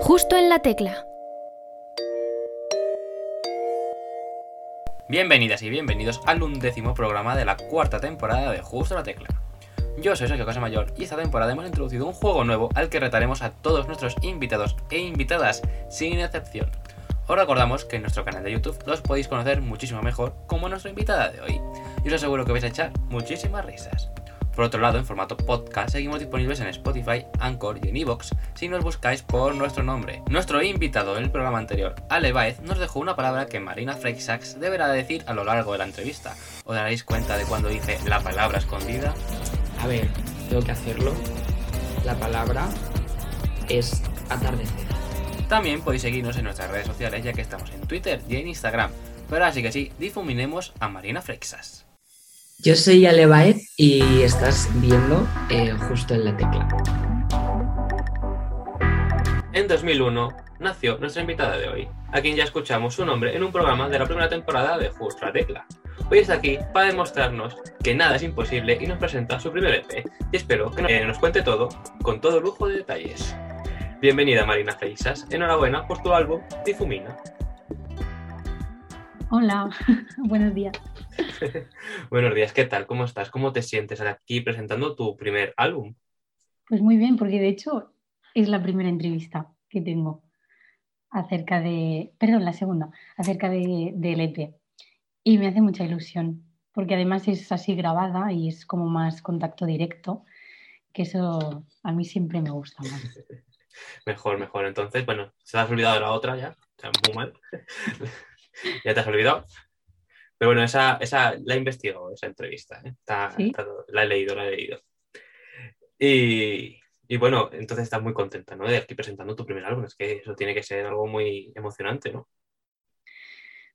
Justo en la tecla. Bienvenidas y bienvenidos al undécimo programa de la cuarta temporada de Justo en la Tecla. Yo soy Sergio Casamayor y esta temporada hemos introducido un juego nuevo al que retaremos a todos nuestros invitados e invitadas, sin excepción. Os recordamos que en nuestro canal de YouTube los podéis conocer muchísimo mejor como nuestra invitada de hoy, y os aseguro que vais a echar muchísimas risas. Por otro lado, en formato podcast, seguimos disponibles en Spotify, Anchor y en Evox si nos buscáis por nuestro nombre. Nuestro invitado en el programa anterior, Ale Baez, nos dejó una palabra que Marina Freixax deberá decir a lo largo de la entrevista. ¿Os daréis cuenta de cuando dice la palabra escondida? A ver, tengo que hacerlo. La palabra es atardecer. También podéis seguirnos en nuestras redes sociales ya que estamos en Twitter y en Instagram. Pero así que sí, difuminemos a Marina Freixas. Yo soy Ale Baez y estás viendo eh, justo en la tecla. En 2001 nació nuestra invitada de hoy, a quien ya escuchamos su nombre en un programa de la primera temporada de Justo la Tecla. Hoy está aquí para demostrarnos que nada es imposible y nos presenta su primer EP. Y espero que nos, eh, nos cuente todo con todo lujo de detalles. Bienvenida Marina Freixas, enhorabuena por tu álbum Difumina. Hola, buenos días. Buenos días, ¿qué tal? ¿Cómo estás? ¿Cómo te sientes aquí presentando tu primer álbum? Pues muy bien, porque de hecho es la primera entrevista que tengo acerca de, perdón, la segunda, acerca de, del EP. Y me hace mucha ilusión, porque además es así grabada y es como más contacto directo, que eso a mí siempre me gusta más. Mejor, mejor. Entonces, bueno, se te has olvidado de la otra ya, o sea, muy mal. ya te has olvidado. Pero bueno, esa, esa la he investigado, esa entrevista. ¿eh? Está, ¿Sí? está- la he leído, la he leído. Y, y bueno, entonces estás muy contenta, ¿no? De aquí presentando tu primer álbum. Es que eso tiene que ser algo muy emocionante, ¿no?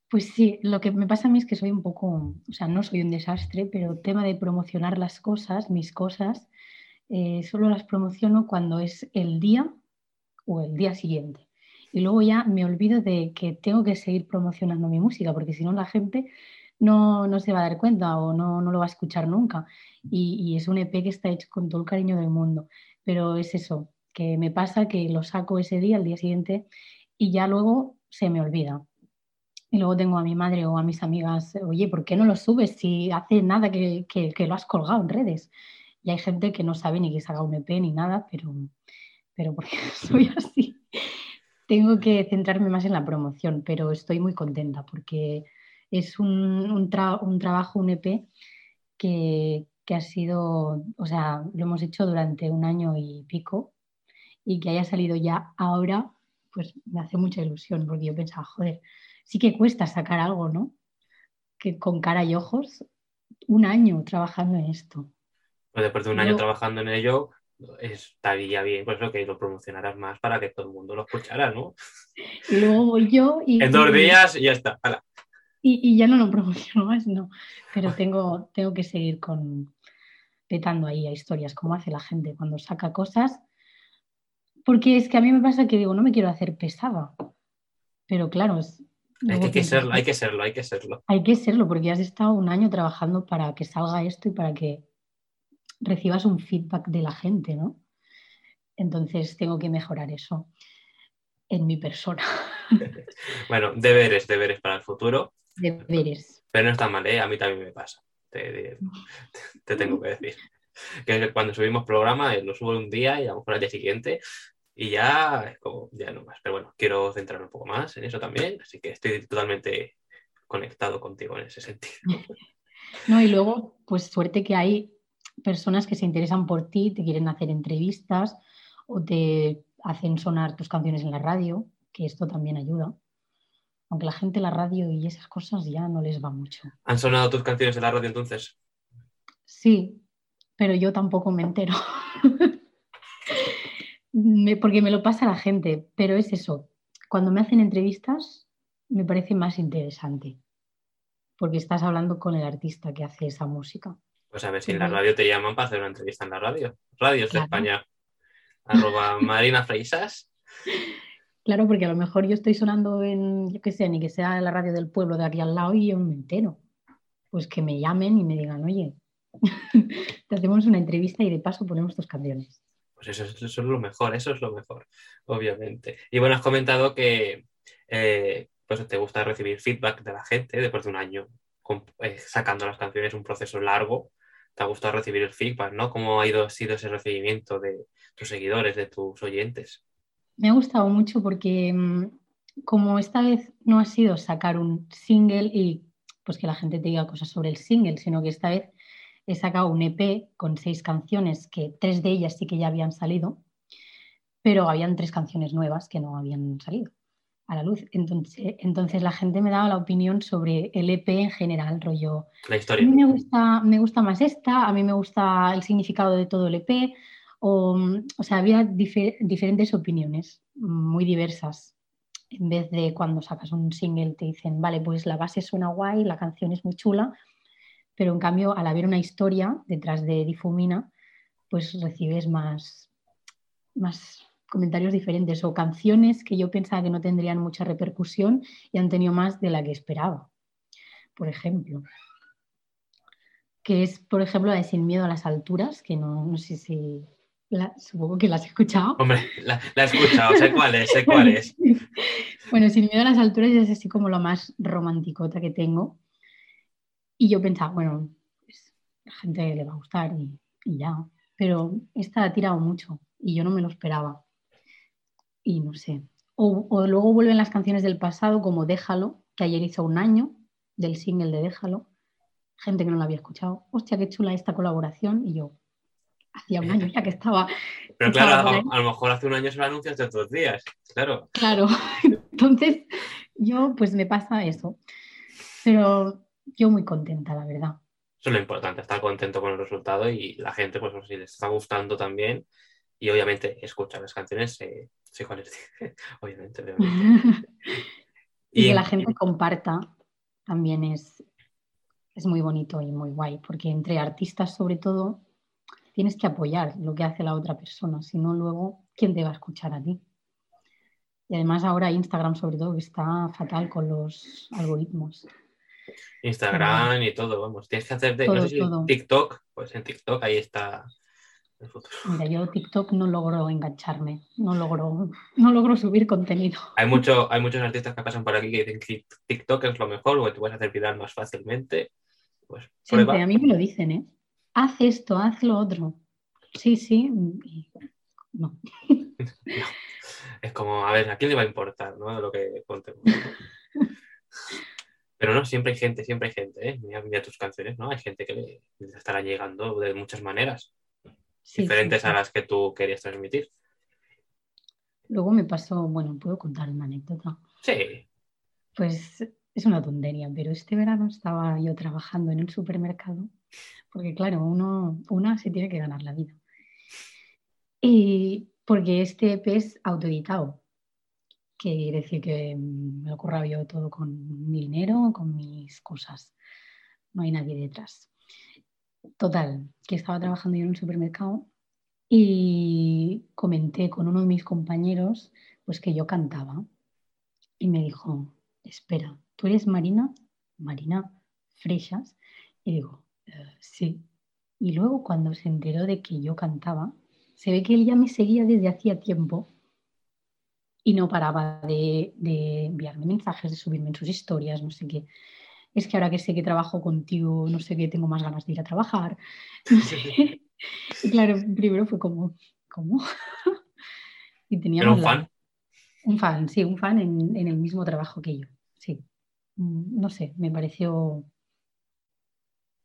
Pues sí, lo que me pasa a mí es que soy un poco, o sea, no soy un desastre, pero tema de promocionar las cosas, mis cosas, eh, solo las promociono cuando es el día o el día siguiente. Y luego ya me olvido de que tengo que seguir promocionando mi música, porque si no la gente no, no se va a dar cuenta o no, no lo va a escuchar nunca. Y, y es un EP que está hecho con todo el cariño del mundo. Pero es eso, que me pasa que lo saco ese día, al día siguiente, y ya luego se me olvida. Y luego tengo a mi madre o a mis amigas, oye, ¿por qué no lo subes si hace nada que, que- lo has colgado en redes? Y hay gente que no sabe ni que salga un EP ni nada, pero, pero porque soy así. Tengo que centrarme más en la promoción, pero estoy muy contenta porque es un, un tra- un trabajo, un EP que, que ha sido, o sea, lo hemos hecho durante un año y pico y que haya salido ya ahora, pues me hace mucha ilusión porque yo pensaba, joder, sí que cuesta sacar algo, ¿no? Que con cara y ojos, un año trabajando en esto. Pues después de un año trabajando en ello, estaría bien, pues lo que lo promocionaras más para que todo el mundo lo escuchara, ¿no? Y luego voy yo y, En dos días y ya está. hala. Y, y ya no lo promociono más, no. Pero tengo, tengo que seguir con petando ahí a historias, como hace la gente cuando saca cosas. Porque es que a mí me pasa que digo, no me quiero hacer pesada. Pero claro, es, Hay que, pienso, serlo, hay que serlo, hay que serlo. Hay que serlo, porque has estado un año trabajando para que salga esto y para que recibas un feedback de la gente, ¿no? Entonces tengo que mejorar eso en mi persona. Bueno, deberes, deberes para el futuro. Deberes. Pero no está mal, ¿eh? A mí también me pasa. Te, te- te tengo que decir. Que cuando subimos programa, eh, lo subo un día y a lo mejor al día siguiente y ya es como, ya no más. Pero bueno, quiero centrarme un poco más en eso también, así que estoy totalmente conectado contigo en ese sentido. No, y luego, pues suerte que hay personas que se interesan por ti, te quieren hacer entrevistas o te hacen sonar tus canciones en la radio, que esto también ayuda. Aunque la gente la radio y esas cosas ya no les va mucho. ¿Han sonado tus canciones en la radio entonces? Sí, pero yo tampoco me entero. Me- porque me lo pasa la gente, pero es eso. Cuando me hacen entrevistas me parece más interesante, porque estás hablando con el artista que hace esa música. Pues a ver si en la radio te llaman para hacer una entrevista en la radio. Radios de. España. Arroba Marina Freisas. Claro, porque a lo mejor yo estoy sonando en, yo qué sé, ni que sea la radio del pueblo de aquí al lado y yo me entero. Pues que me llamen y me digan, oye, te hacemos una entrevista y de paso ponemos tus canciones. Pues eso, es lo mejor, eso es lo mejor, obviamente. Y bueno, has comentado que eh, pues te gusta recibir feedback de la gente después de un año eh, sacando las canciones, un proceso largo. Te ha gustado recibir el feedback, ¿no? ¿Cómo ha ido, sido ese recibimiento de tus seguidores, de tus oyentes? Me ha gustado mucho porque mm, como esta vez no ha sido sacar un single y pues que la gente te diga cosas sobre el single, sino que esta vez he sacado un EP con seis canciones, que tres de ellas sí que ya habían salido, pero habían tres canciones nuevas que no habían salido a la luz. Entonces, entonces la gente me daba la opinión sobre el EP en general, rollo. La historia. A mí me gusta, me gusta más esta, a mí me gusta el significado de todo el EP, o, sea, había diferentes opiniones muy diversas. En vez de cuando sacas un single te dicen, vale, pues la base suena guay, la canción es muy chula, pero en cambio al haber una historia detrás de Difumina, pues recibes más, más comentarios diferentes o canciones que yo pensaba que no tendrían mucha repercusión y han tenido más de la que esperaba. Por ejemplo, que es, por ejemplo, la de Sin miedo a las alturas, que no, sé si, supongo que la has escuchado. Hombre, la, he escuchado, sé cuál es, sé cuál es. bueno, Sin miedo a las alturas es así como lo más romanticota que tengo. Y yo pensaba, bueno, pues, a la gente le va a gustar y, ya. Pero esta ha tirado mucho y yo no me lo esperaba. Y no sé. O, luego vuelven las canciones del pasado como Déjalo, que ayer hizo un año del single de Déjalo. Gente que no lo había escuchado. Hostia, qué chula esta colaboración. Y yo, hacía un año ya que estaba. Pero claro, a, lo mejor hace un año se lo anuncias todos los días, claro. Claro, entonces yo pues me pasa eso. Pero yo muy contenta, la verdad. Eso es lo importante, estar contento con el resultado y la gente, pues si les está gustando también. Y obviamente escuchar las canciones, eh, sé cuáles, obviamente. y, que la gente comparta también es, es muy bonito y muy guay, porque entre artistas sobre todo tienes que apoyar lo que hace la otra persona, si no luego, ¿quién te va a escuchar a ti? Y además ahora Instagram sobre todo que está fatal con los algoritmos. Instagram y todo, vamos. Tienes que hacer de, TikTok, pues en TikTok ahí está el futuro. Mira, yo TikTok no logro engancharme, no logro, no logro subir contenido. Hay, mucho, hay muchos artistas que pasan por aquí que dicen que TikTok es lo mejor, porque te puedes hacer viral más fácilmente. Pues, Siempre, a mí me lo dicen, ¿eh? Haz esto, haz lo otro. Sí, sí, no. Es como, a ver, ¿a quién le va a importar, no? Lo que contemos. Pero no, siempre hay gente, siempre hay gente, ¿eh? Mira, tus canciones, ¿no? Hay gente que le, estará llegando de muchas maneras, diferentes a las que tú querías transmitir. Luego me pasó, bueno, puedo contar una anécdota. Sí. Pues es una tontería, pero este verano estaba yo trabajando en un supermercado, porque claro, uno, una se tiene que ganar la vida. Y porque este EP es autoeditado que quiere decir que me lo curraba yo todo con mi dinero, con mis cosas. No hay nadie detrás. Total, que estaba trabajando yo en un supermercado y comenté con uno de mis compañeros pues que yo cantaba. Y me dijo, espera, ¿tú eres Marina? Marina Freixas. Y digo, eh, sí. Y luego cuando se enteró de que yo cantaba, se ve que él ya me seguía desde hacía tiempo y no paraba de, enviarme mensajes, de subirme en sus historias, no sé qué. Es que ahora que sé que trabajo contigo, no sé qué, tengo más ganas de ir a trabajar. y claro, primero fue como, ¿cómo? y tenía un fan? Un fan, sí, un fan en, en el mismo trabajo que yo, sí. Mm, no sé, me pareció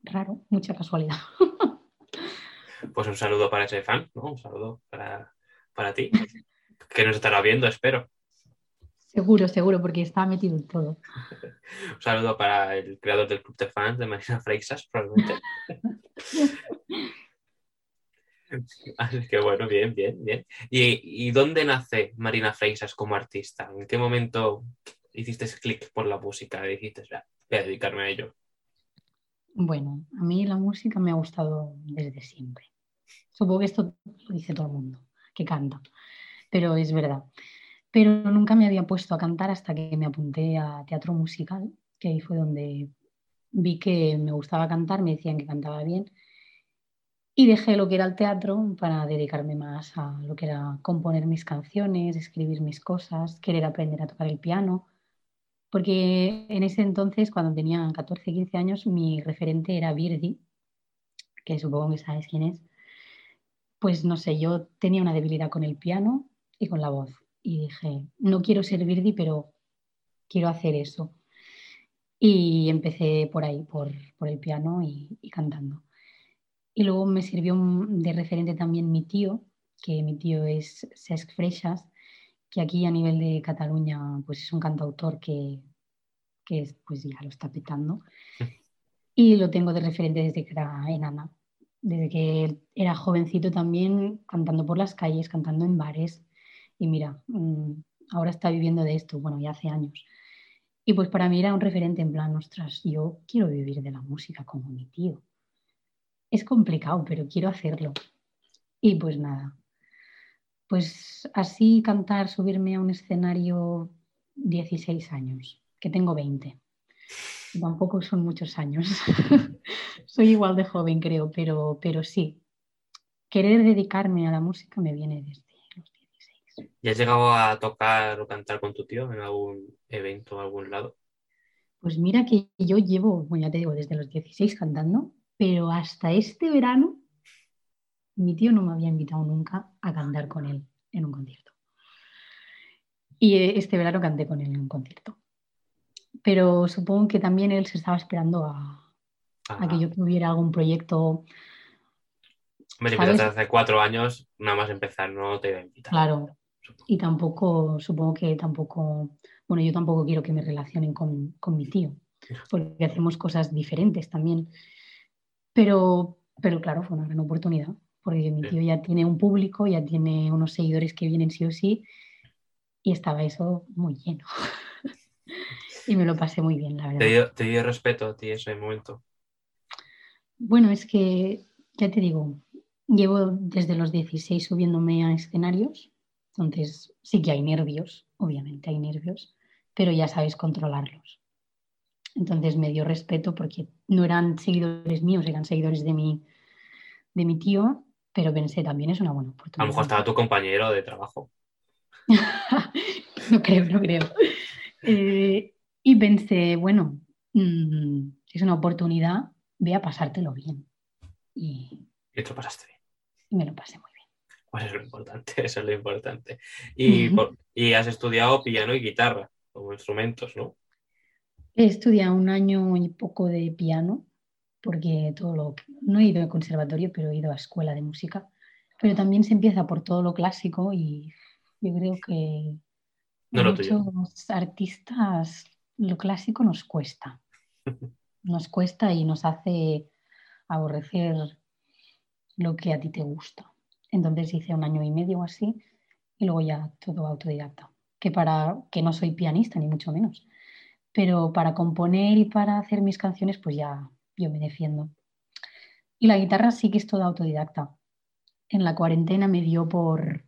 raro, mucha casualidad. pues un saludo para ese fan, ¿no? Un saludo para, para ti que nos estará viendo, espero. Seguro, seguro, porque está metido en todo. Un saludo para el creador del club de fans de Marina Freixas, probablemente. Así que bueno, bien, bien, bien. ¿Y, dónde nace Marina Freixas como artista? ¿En qué momento hiciste clic por la música y dijiste, voy a dedicarme a ello? Bueno, a mí la música me ha gustado desde siempre. Supongo que esto lo dice todo el mundo que canta pero es verdad. Pero nunca me había puesto a cantar hasta que me apunté a teatro musical, que ahí fue donde vi que me gustaba cantar, me decían que cantaba bien. Y dejé lo que era el teatro para dedicarme más a lo que era componer mis canciones, escribir mis cosas, querer aprender a tocar el piano. Porque en ese entonces, cuando tenía 14, 15 años, mi referente era Virdi, que supongo que sabes quién es. Pues no sé, yo tenía una debilidad con el piano y con la voz. Y dije, no quiero ser Virdi, pero quiero hacer eso. Y empecé por ahí, por, el piano y cantando. Y luego me sirvió de referente también mi tío, que mi tío es Cesc Freixas, que aquí a nivel de Cataluña pues es un cantautor que, que pues ya lo está petando. Y lo tengo de referente desde que era enana, desde que era jovencito también cantando por las calles, cantando en bares. Y mira, mm, ahora está viviendo de esto, bueno, ya hace años. Y pues para mí era un referente en plan, ostras, yo quiero vivir de la música como mi tío es complicado, pero quiero hacerlo. Y pues nada, pues así cantar, subirme a un escenario 16 años, que tengo 20. Tampoco son muchos años. Soy igual de joven, creo, pero, pero sí. Querer dedicarme a la música me viene desde los 16. ¿Y has llegado a tocar o cantar con tu tío en algún evento o algún lado? Pues mira que yo llevo, bueno, ya te digo, desde los 16 cantando pero hasta este verano mi tío no me había invitado nunca a cantar con él en un concierto. Y eh, este verano canté con él en un concierto. Pero supongo que también él se estaba esperando a, que yo tuviera algún proyecto. Me invitaste hace cuatro años, nada más empezar, no te iba a invitar. Claro. Y tampoco, supongo que tampoco, bueno, yo tampoco quiero que me relacionen con, con mi tío, porque hacemos cosas diferentes también. Pero, pero claro, fue una gran oportunidad, porque mi tío ya tiene un público, ya tiene unos seguidores que vienen sí o sí, y estaba eso muy lleno. y me lo pasé muy bien, la verdad. ¿Te dio, te dio respeto a ti ese momento? Bueno, es que, ya te digo, llevo desde los 16 subiéndome a escenarios, entonces sí que hay nervios, obviamente hay nervios, pero ya sabes controlarlos. Entonces me dio respeto porque no eran seguidores míos, eran seguidores de mi, de mi tío, pero pensé también es una buena oportunidad. A lo mejor estaba tu compañero de trabajo. no creo, no creo. Eh, y pensé, bueno, mm, es una oportunidad, ve a pasártelo bien. Y, y te lo pasaste bien. Y me lo pasé muy bien. Pues eso es lo importante, eso es lo importante. Y, y has estudiado piano y guitarra como instrumentos, ¿no? He estudiado un año y poco de piano, porque todo lo no he ido al conservatorio, pero he ido a escuela de música. Pero también se empieza por todo lo clásico y yo creo que a muchos artistas lo clásico nos cuesta. Nos cuesta y nos hace aborrecer lo que a ti te gusta. Entonces hice un año y medio así y luego ya todo autodidacta. Que para que no soy pianista, ni mucho menos pero para componer y para hacer mis canciones, pues ya yo me defiendo. Y la guitarra sí que es toda autodidacta. En la cuarentena me dio por,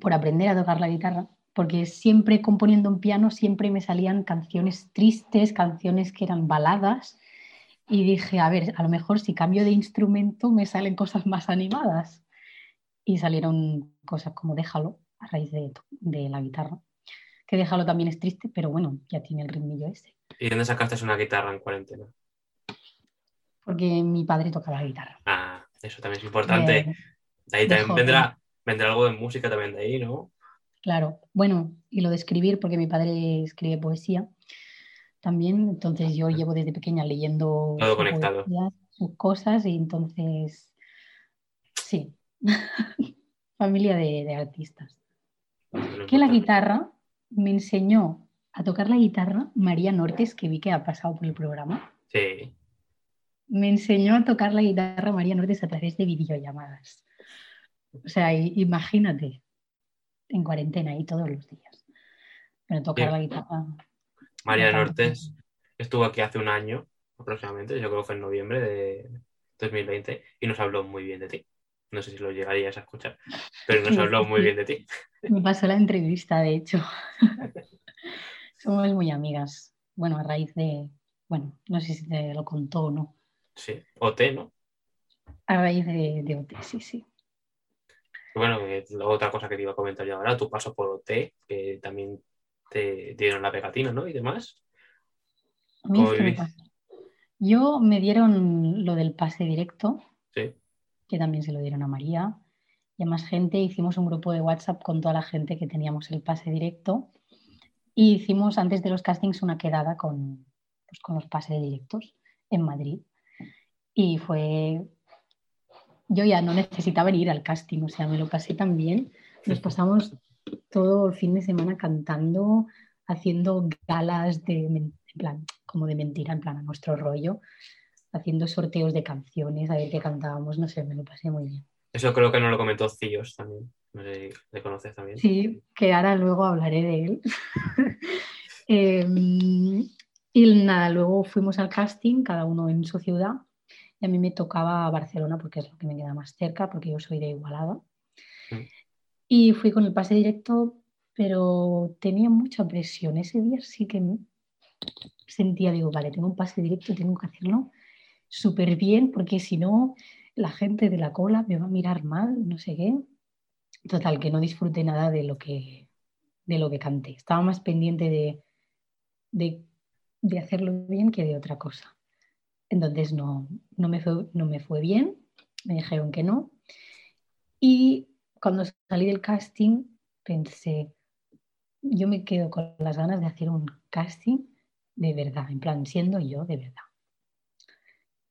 por aprender a tocar la guitarra, porque siempre componiendo un piano siempre me salían canciones tristes, canciones que eran baladas, y dije, a ver, a lo mejor si cambio de instrumento me salen cosas más animadas. Y salieron cosas como Déjalo, a raíz de, de la guitarra que déjalo también es triste, pero bueno, ya tiene el ritmillo ese. ¿Y dónde sacaste una guitarra en cuarentena? Porque mi padre tocaba la guitarra. Ah, eso también es importante. ahí también vendrá, vendrá algo de música también de ahí, ¿no? Claro, bueno, y lo de escribir, porque mi padre escribe poesía también, entonces yo llevo desde pequeña leyendo Todo conectado. sus cosas y entonces, sí, familia de, artistas. que la guitarra me enseñó a tocar la guitarra María Nortes, que vi que ha pasado por el programa. Sí. Me enseñó a tocar la guitarra María Nortes a través de videollamadas. O sea, imagínate, en cuarentena y todos los días. Pero tocar la guitarra. María Nortes estuvo aquí hace un año aproximadamente, yo creo que fue en noviembre de 2020, y nos habló muy bien de ti. No sé si lo llegarías a escuchar, pero nos habló muy bien de ti. Me pasó la entrevista, de hecho. Somos muy amigas. Bueno, a raíz de. Bueno, no sé si te lo contó o no. Sí, o te, ¿no? A raíz de, de OT, sí, sí. Bueno, otra cosa que te iba a comentar yo ahora, tu paso por OT, que también te dieron la pegatina, ¿no? Y demás. Yo me dieron lo del pase directo, Sí. que también se lo dieron a María y a más gente. Hicimos un grupo de WhatsApp con toda la gente que teníamos el pase directo y hicimos antes de los castings una quedada con, pues, con los pases directos en Madrid. Y fue... Yo ya no necesitaba ir al casting, o sea, me lo pasé tan bien. Nos pasamos todo el fin de semana cantando, haciendo galas de, en plan, como de mentira, en plan a nuestro rollo, haciendo sorteos de canciones, a ver qué cantábamos, no sé, me lo pasé muy bien. Eso creo que nos lo comentó Cillos también. No sé si le conoces también. Sí, que ahora luego hablaré de él. Em, y nada, luego fuimos al casting, cada uno en su ciudad, y a mí me tocaba Barcelona porque es lo que me queda más cerca, porque yo soy de Igualada. Y fui con el pase directo, pero tenía mucha presión. Ese día sí que sentía, digo, vale, tengo un pase directo, tengo que hacerlo súper bien, porque si no, la gente de la cola me va a mirar mal, no sé qué. Total, que no disfruté nada de lo que, de lo que canté. Estaba más pendiente de, de, de hacerlo bien que de otra cosa. Entonces no, no, me fue, no me fue bien, me dijeron que no. Y cuando salí del casting pensé, yo me quedo con las ganas de hacer un casting de verdad, en plan, siendo yo de verdad.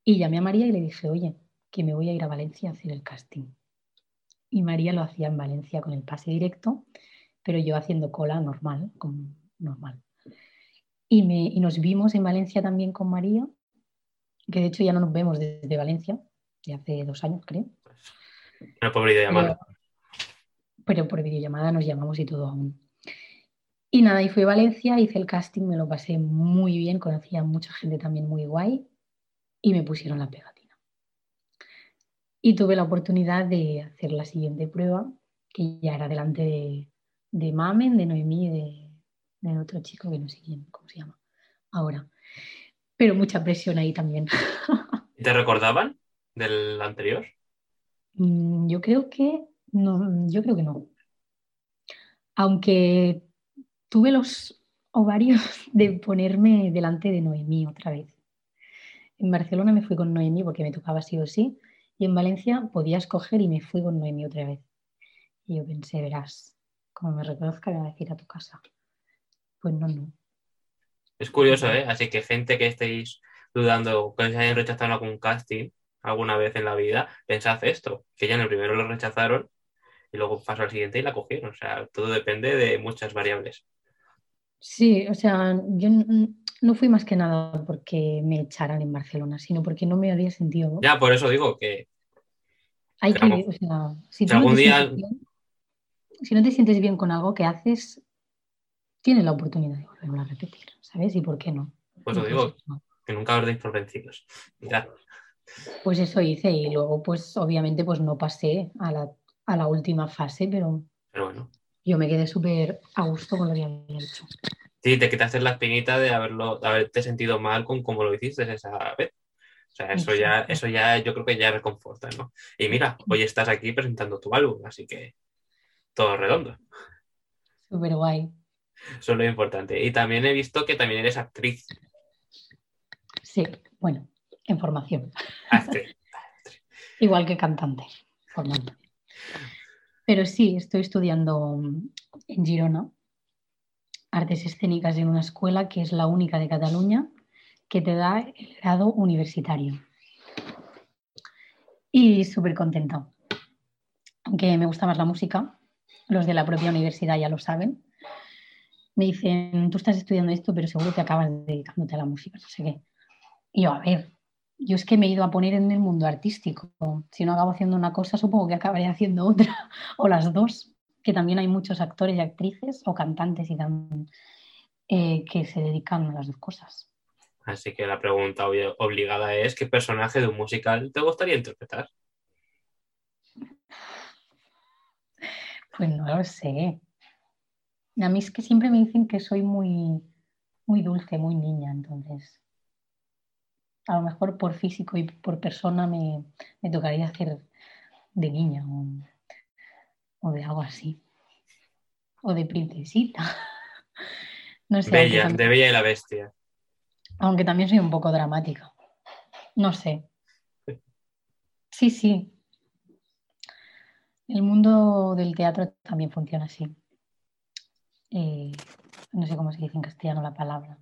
Y llamé a María y le dije, oye, que me voy a ir a Valencia a hacer el casting. Y María lo hacía en Valencia con el pase directo, pero yo haciendo cola normal, como normal. Y, me, y nos vimos en Valencia también con María, que de hecho ya no nos vemos desde Valencia, de hace dos años creo. Una pobre videollamada. Pero, pero por videollamada nos llamamos y todo aún. Y nada, y fui a Valencia, hice el casting, me lo pasé muy bien, conocí a mucha gente también muy guay y me pusieron la pegatina. Y tuve la oportunidad de hacer la siguiente prueba, que ya era delante de, de Mamen, de Noemí de, de otro chico que no sé quién, cómo se llama ahora. Pero mucha presión ahí también. ¿Y ¿Te recordaban del anterior? Mm, Yo creo que no, yo creo que no. Aunque tuve los ovarios de ponerme delante de Noemí otra vez. En Barcelona me fui con Noemí porque me tocaba sí o sí, y en Valencia podía escoger y me fui con Noemí otra vez. Y yo pensé, verás, como me reconozca, me va a decir a tu casa. Pues no, no. Es curioso, ¿eh? Así que gente que estéis dudando que os hayan rechazado algún casting alguna vez en la vida, pensad esto, que ya en el primero lo rechazaron y luego pasó al siguiente y la cogieron. O sea, todo depende de muchas variables. Sí, o sea, yo no fui más que nada porque me echaran en Barcelona, sino porque no me había sentido. Ya, por eso digo que Hay que o sea, si no algún te día- bien, si no te sientes bien con algo que haces, tienes la oportunidad de volverlo a repetir, ¿sabes? ¿Y por qué no? Pues Entonces, digo no. que nunca os deis por vencidos. Mirad, Pues eso hice y luego, pues obviamente, pues no pasé a la, a la última fase, pero pero bueno. yo me quedé súper a gusto con lo que había hecho. Sí, te quitaste la espinita de haberlo, de haberte sentido mal con cómo lo hiciste esa vez. O sea, eso ya, eso ya yo creo que ya reconforta, ¿no? Y mira, hoy estás aquí presentando tu álbum, así que todo redondo. Súper guay. Eso es lo importante. Y también he visto que también eres actriz. Sí, bueno, en formación. Actriz. Igual que cantante, formando. Pero sí, estoy estudiando en Girona artes escénicas en una escuela que es la única de Cataluña que te da el grado universitario. Y súper contenta. Aunque me gusta más la música, los de la propia universidad ya lo saben. Me dicen, tú estás estudiando esto, pero seguro que acabas dedicándote a la música, no sé qué. Y yo, a ver, yo es que me he ido a poner en el mundo artístico. Si no acabo haciendo una cosa, supongo que acabaré haciendo otra, o las dos, que también hay muchos actores y actrices o cantantes y también, eh, que se dedican a las dos cosas. Así que la pregunta obligada es, ¿qué personaje de un musical te gustaría interpretar? Pues no lo sé. A mí es que siempre me dicen que soy muy, muy dulce, muy niña, entonces A lo mejor por físico y por persona me, me tocaría hacer de niña o, o de algo así. O de princesita. No sé, Bella, también- de Bella y la Bestia. aunque también soy un poco dramática. No sé. Sí, sí. El mundo del teatro también funciona así. Eh, no sé cómo se dice en castellano la palabra.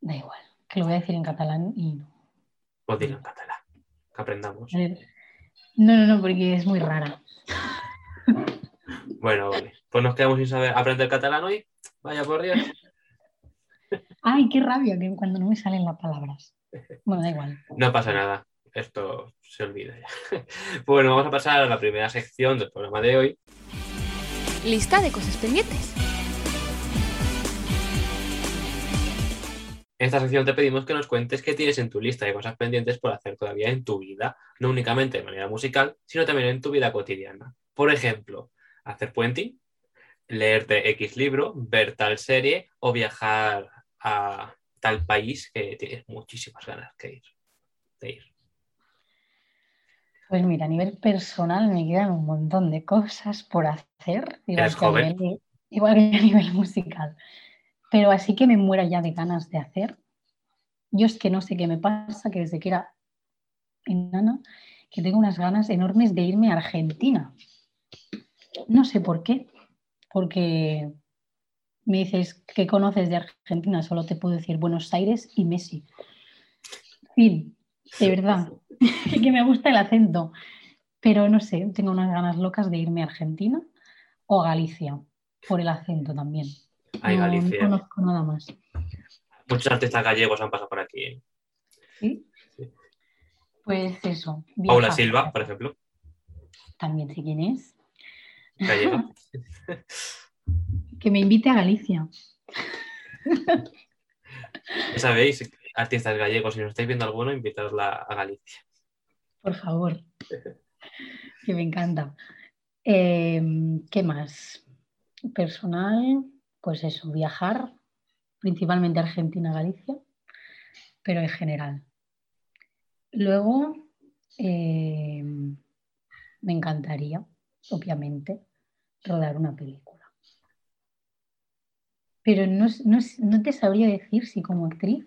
Da igual, que lo voy a decir en catalán y no. Pues dilo en catalán, que aprendamos. No, no, no, porque es muy rara. Bueno, vale. Pues nos quedamos sin saber aprender catalán hoy. Vaya por Dios. Ay, qué rabia que cuando no me salen las palabras. Bueno, da igual. No pasa nada. Esto se olvida ya. Bueno, vamos a pasar a la primera sección del programa de hoy. Lista de cosas pendientes. En esta sección te pedimos que nos cuentes qué tienes en tu lista de cosas pendientes por hacer todavía en tu vida, no únicamente de manera musical, sino también en tu vida cotidiana. Por ejemplo, hacer puenting, leerte X libro, ver tal serie o viajar a tal país que tienes muchísimas ganas ir. De ir. Pues mira, a nivel personal me quedan un montón de cosas por hacer, igual que, a nivel, igual que a nivel musical. Pero así que me muera ya de ganas de hacer. Yo es que no sé qué me pasa, que desde que era enana, que tengo unas ganas enormes de irme a Argentina. No sé por qué, porque me dices que conoces de Argentina, solo te puedo decir Buenos Aires y Messi. Fin, de verdad, que me gusta el acento, pero no sé, tengo unas ganas locas de irme a Argentina o a Galicia, por el acento también. Ay, No- Galicia. No conozco nada más. Muchos artistas gallegos han pasado por aquí. ¿eh? ¿sí? Sí. Pues eso. Paula. Silva, por ejemplo, También sé quién es. gallega. Que me invite a Galicia. Ya sabéis, artistas gallegos, si nos estáis viendo alguno, invitadla a Galicia. Por favor. que me encanta. Eh, ¿Qué más? Personal, pues eso, viajar, principalmente Argentina, Galicia, pero en general. Luego, eh, me encantaría, obviamente, rodar una película. Pero no, no no te sabría decir si como actriz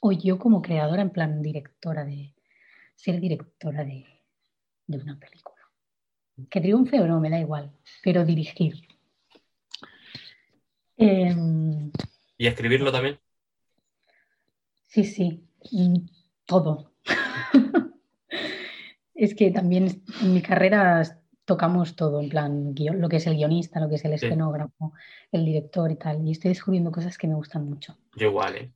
o yo como creadora, en plan directora de, ser directora de, de una película. Que triunfe o no, me da igual, pero dirigir. Em, Y escribirlo también. sí, sí, mm, todo. es que también en mi carrera tocamos todo, en plan, guion- lo que es el guionista, lo que es el Sí. escenógrafo, el director y tal. Y estoy descubriendo cosas que me gustan mucho. Yo igual, ¿eh?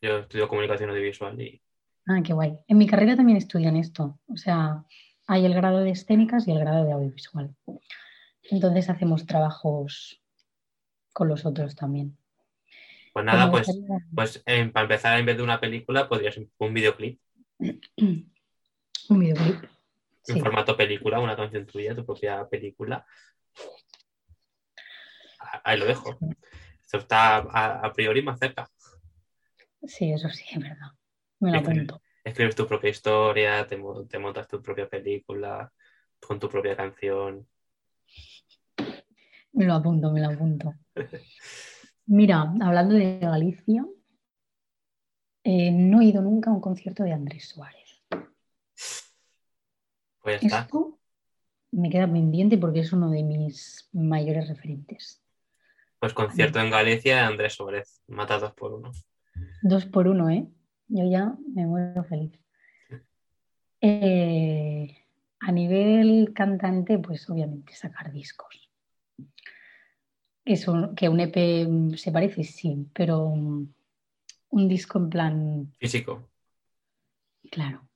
Yo estudio comunicación audiovisual y Ah, qué guay. En mi carrera también estudian esto. O sea, hay el grado de escénicas y el grado de audiovisual. Entonces hacemos trabajos con los otros también. pues nada, pues, gustaría- pues eh, para empezar, en vez de una película, podría ser un videoclip Un videoclip. en Sí, formato película, una canción tuya, tu propia película. Ah, Ahí lo dejo. Esto está a, a priori más cerca. sí, eso sí, es verdad. Me lo Escribe- apunto. Escribes tu propia historia, te, mo- te montas tu propia película con tu propia canción. Me lo apunto, me lo apunto. Mira, hablando de Galicia, eh, no he ido nunca a un concierto de Andrés Suárez. Pues ya está. Esto me queda pendiente porque es uno de mis mayores referentes. Pues concierto en Galicia de Andrés Suárez, matados por uno. Dos por uno, ¿eh? Yo ya me muero feliz. Eh, a nivel cantante, pues obviamente sacar discos. Eso, que un EP mm, se parece, sí, pero mm, un disco en plan, Físico. claro,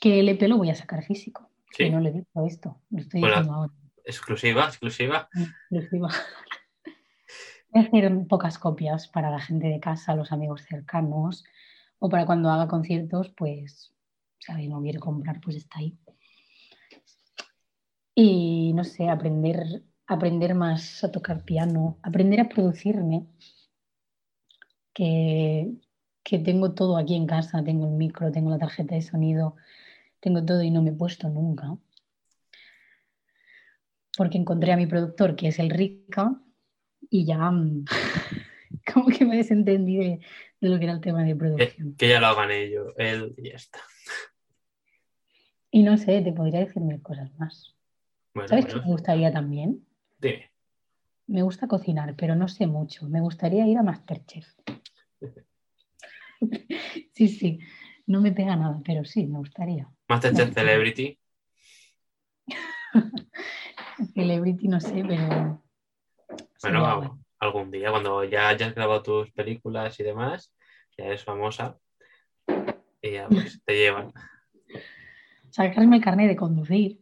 que el EP lo voy a sacar físico. Sí. Que no le he dicho esto, lo estoy Bueno. diciendo ahora. Exclusiva, exclusiva. exclusiva. Voy a hacer pocas copias para la gente de casa, los amigos cercanos, o para cuando haga conciertos, pues si alguien lo quiere comprar, pues está ahí. Y no sé, aprender, aprender más a tocar piano, aprender a producirme, que que tengo todo aquí en casa, tengo el micro, tengo la tarjeta de sonido, tengo todo y no me he puesto nunca. Porque encontré a mi productor, que es el Rica, y ya mm, como que me desentendí de, de lo que era el tema de producción. que ya lo hagan ellos, él y ya está. Y no sé, te podría decir mil cosas más. Bueno, ¿Sabes qué bueno, me gustaría también? dime. Me gusta cocinar, pero no sé mucho. Me gustaría ir a Masterchef. Sí, sí, no me pega nada, pero sí, me gustaría. Masterchef No. Celebrity. Celebrity no sé, pero... Bueno, guay. Algún día, cuando ya hayas grabado tus películas y demás, ya eres famosa y ya pues, te llevan. Sacarme el carnet de conducir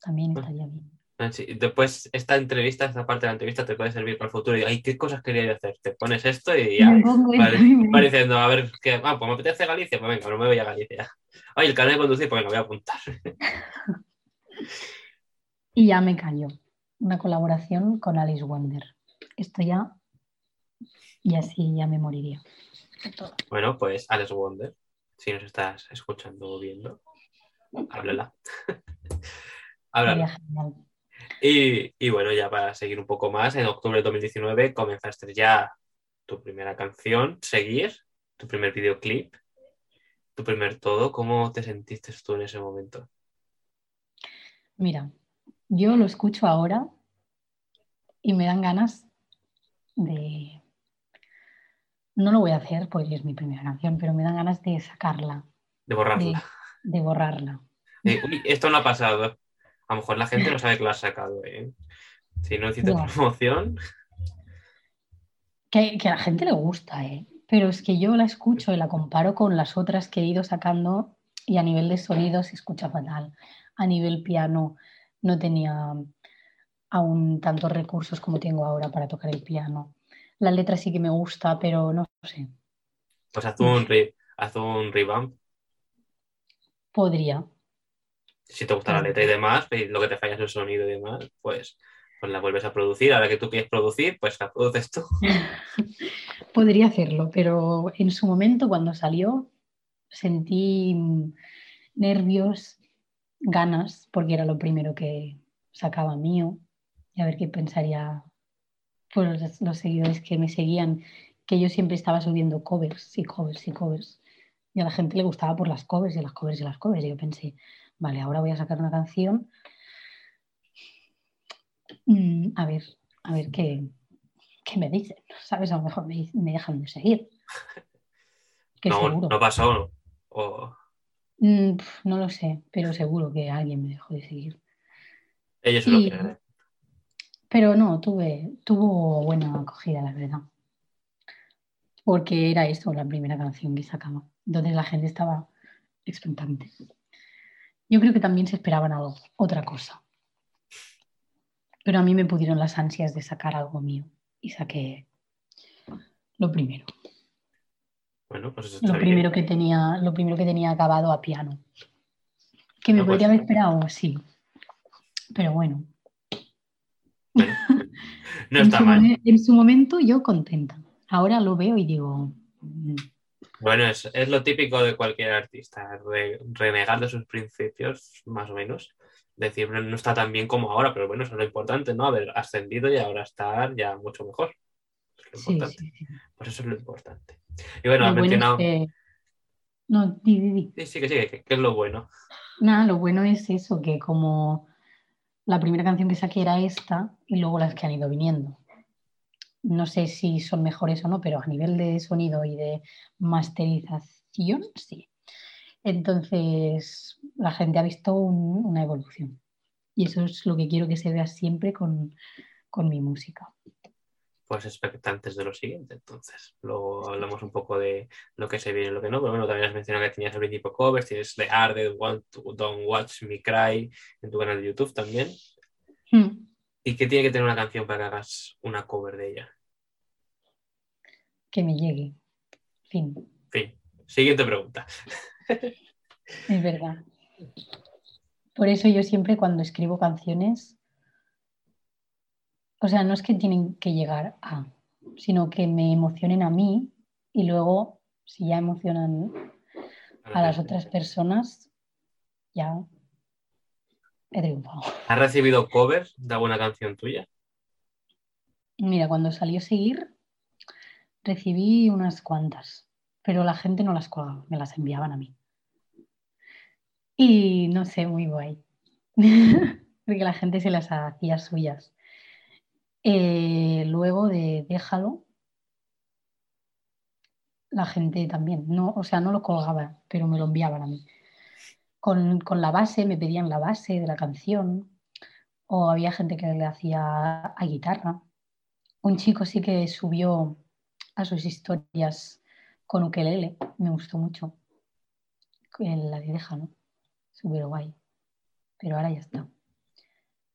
también estaría bien. Sí, Después, esta entrevista, esta parte de la entrevista te puede servir para el futuro. Y, ay, ¿qué cosas quería yo hacer? Te pones esto y ya. Va diciendo, a ver, ¿qué? Ah, pues me apetece Galicia, pues venga, no me voy a Galicia. Ay, el carnet de conducir, pues venga, voy a apuntar. Y ya me callo. Una colaboración con Alice Wonder. Esto ya... Y así ya me moriría. Bueno, pues Alex Wonder, si nos estás escuchando o viendo, háblala. háblala. Y, y bueno, ya para seguir un poco más, en octubre de 2019 comenzaste ya tu primera canción, Seguir, tu primer videoclip, tu primer todo. ¿Cómo te sentiste tú en ese momento? Mira, yo lo escucho ahora y me dan ganas de... No lo voy a hacer porque es mi primera canción, pero me dan ganas de sacarla, De borrarla. de borrarla. Eh, uy, esto no ha pasado. A lo mejor la gente no sabe que lo has sacado, ¿eh? Si no hiciste promoción, Que, que a la gente le gusta, ¿eh? Pero es que yo la escucho y la comparo con las otras que he ido sacando y a nivel de sonido se escucha fatal. A nivel piano no tenía aún tantos recursos como tengo ahora para tocar el piano. La letra sí que me gusta, pero no sé. pues haz un, re- haz un revamp. Podría. Si te gusta la letra y demás, y lo que te falla es el sonido y demás, pues, pues la vuelves a producir. Ahora que tú quieres producir, pues la produces tú. Podría hacerlo, pero en su momento cuando salió sentí nervios, ganas, porque era lo primero que sacaba mío y a ver qué pensaría pues, los, los seguidores que me seguían, que yo siempre estaba subiendo covers y covers y covers. Y a la gente le gustaba por las covers y las covers y las covers. Y yo pensé, vale, ahora voy a sacar una canción. Mm, a ver, a ver qué, qué me dicen, ¿sabes? A lo mejor me, me dejan de seguir. Que No, seguro. no pasó. O Mm, no lo sé, pero seguro que alguien me dejó de seguir. ellos se lo Y- creen. Pero no, tuve, tuvo buena acogida, la verdad. Porque era eso, la primera canción que sacaba. Entonces la gente estaba expectante. Yo creo que también se esperaban algo, otra cosa. Pero a mí me pudieron las ansias de sacar algo mío. Y saqué lo primero. Bueno, pues Lo primero bien. que tenía, lo primero que tenía acabado a piano. Que me No, pues- haber esperado, sí. Pero bueno. Bueno, no está mal. momen- en su momento yo contenta. Ahora lo veo y digo, mm, Bueno, es, es lo típico de cualquier artista, re- renegar de sus principios, más o menos. Decir, no, no está tan bien como ahora, pero bueno, eso es lo importante, ¿no? Haber ascendido y ahora estar ya mucho mejor. Es lo sí, importante. sí, sí. Pues eso es lo importante. Y bueno, Lo has bueno es mencionado. que- No, di, di, di. Sí, sí, que sí, que, que es lo bueno. Nada, lo bueno es eso, que como la primera canción que saqué era esta y luego las que han ido viniendo. No sé si son mejores o no, pero a nivel de sonido y de masterización, sí. Entonces, la gente ha visto un- una evolución. Y eso es lo que quiero que se vea siempre con, con mi música. Pues expectantes de lo siguiente, entonces. Luego hablamos un poco de lo que se viene y lo que no, pero bueno, también has mencionado que tenías el principio covers, tienes The to- Don't Watch Me Cry en tu canal de YouTube también. Hmm. ¿Y qué tiene que tener una canción para que hagas una cover de ella? Que me llegue. Fin, siguiente pregunta. Es verdad. Por eso yo siempre cuando escribo canciones, o sea, no es que tienen que llegar a, sino que me emocionen a mí Y luego, si ya emocionan a las otras personas, ya he triunfado. ¿Has recibido covers de alguna canción tuya? Mira, cuando salió Seguir, recibí unas cuantas, pero la gente no las colgaba, me las enviaban a mí. Y no sé, muy guay. Porque la gente se las hacía suyas. Eh, luego de Déjalo, la gente también, no, o sea, no lo colgaba, pero me lo enviaban a mí. Con, con, la base, me pedían la base de la canción, o había gente que le hacía a guitarra. Un chico sí que subió a sus historias con ukelele, me gustó mucho. La de Déjalo súper guay. Pero ahora ya está.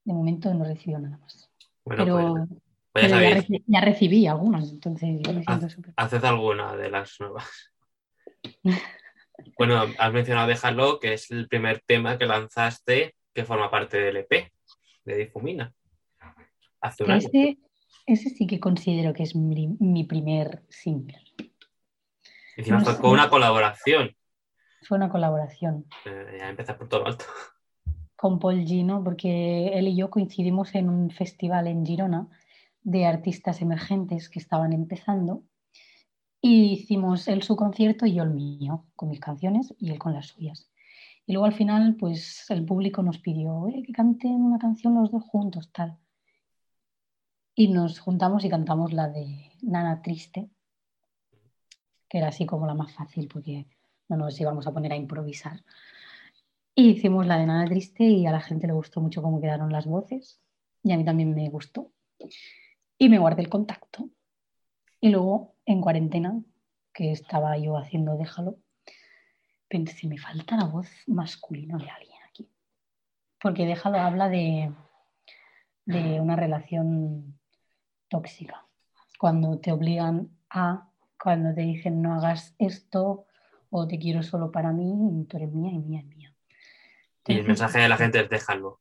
De momento no recibido nada más. Pero, pues, pues ya, recibí, algunas, entonces yo me siento súper. Haced alguna de las nuevas. bueno, has mencionado Déjalo, que es el primer tema que lanzaste que forma parte del EP de Difumina. Hace un ese, ese sí que considero que es mi, primer single. Encima fue con una colaboración. Fue una colaboración. Eh, ya empezar por todo alto. Con Paul Gino, porque él y yo coincidimos en un festival en Girona de artistas emergentes que estaban empezando. Y hicimos él su concierto y yo el mío, con mis canciones y él con las suyas. Y luego al final, pues el público nos pidió que canten una canción los dos juntos, tal. Y nos juntamos y cantamos la de Nana Triste, que era así como la más fácil, porque no nos íbamos a poner a improvisar. Y hicimos la de Nada Triste y a la gente le gustó mucho cómo quedaron las voces y a mí también me gustó. Y me guardé el contacto. Y luego, en cuarentena, que estaba yo haciendo Déjalo, pensé, me falta la voz masculina de alguien aquí. Porque Déjalo habla de, de una relación tóxica. Cuando te obligan a, cuando te dicen no hagas esto, o te quiero solo para mí, tú eres mía y mía y mía. Y el mensaje de la gente es déjalo.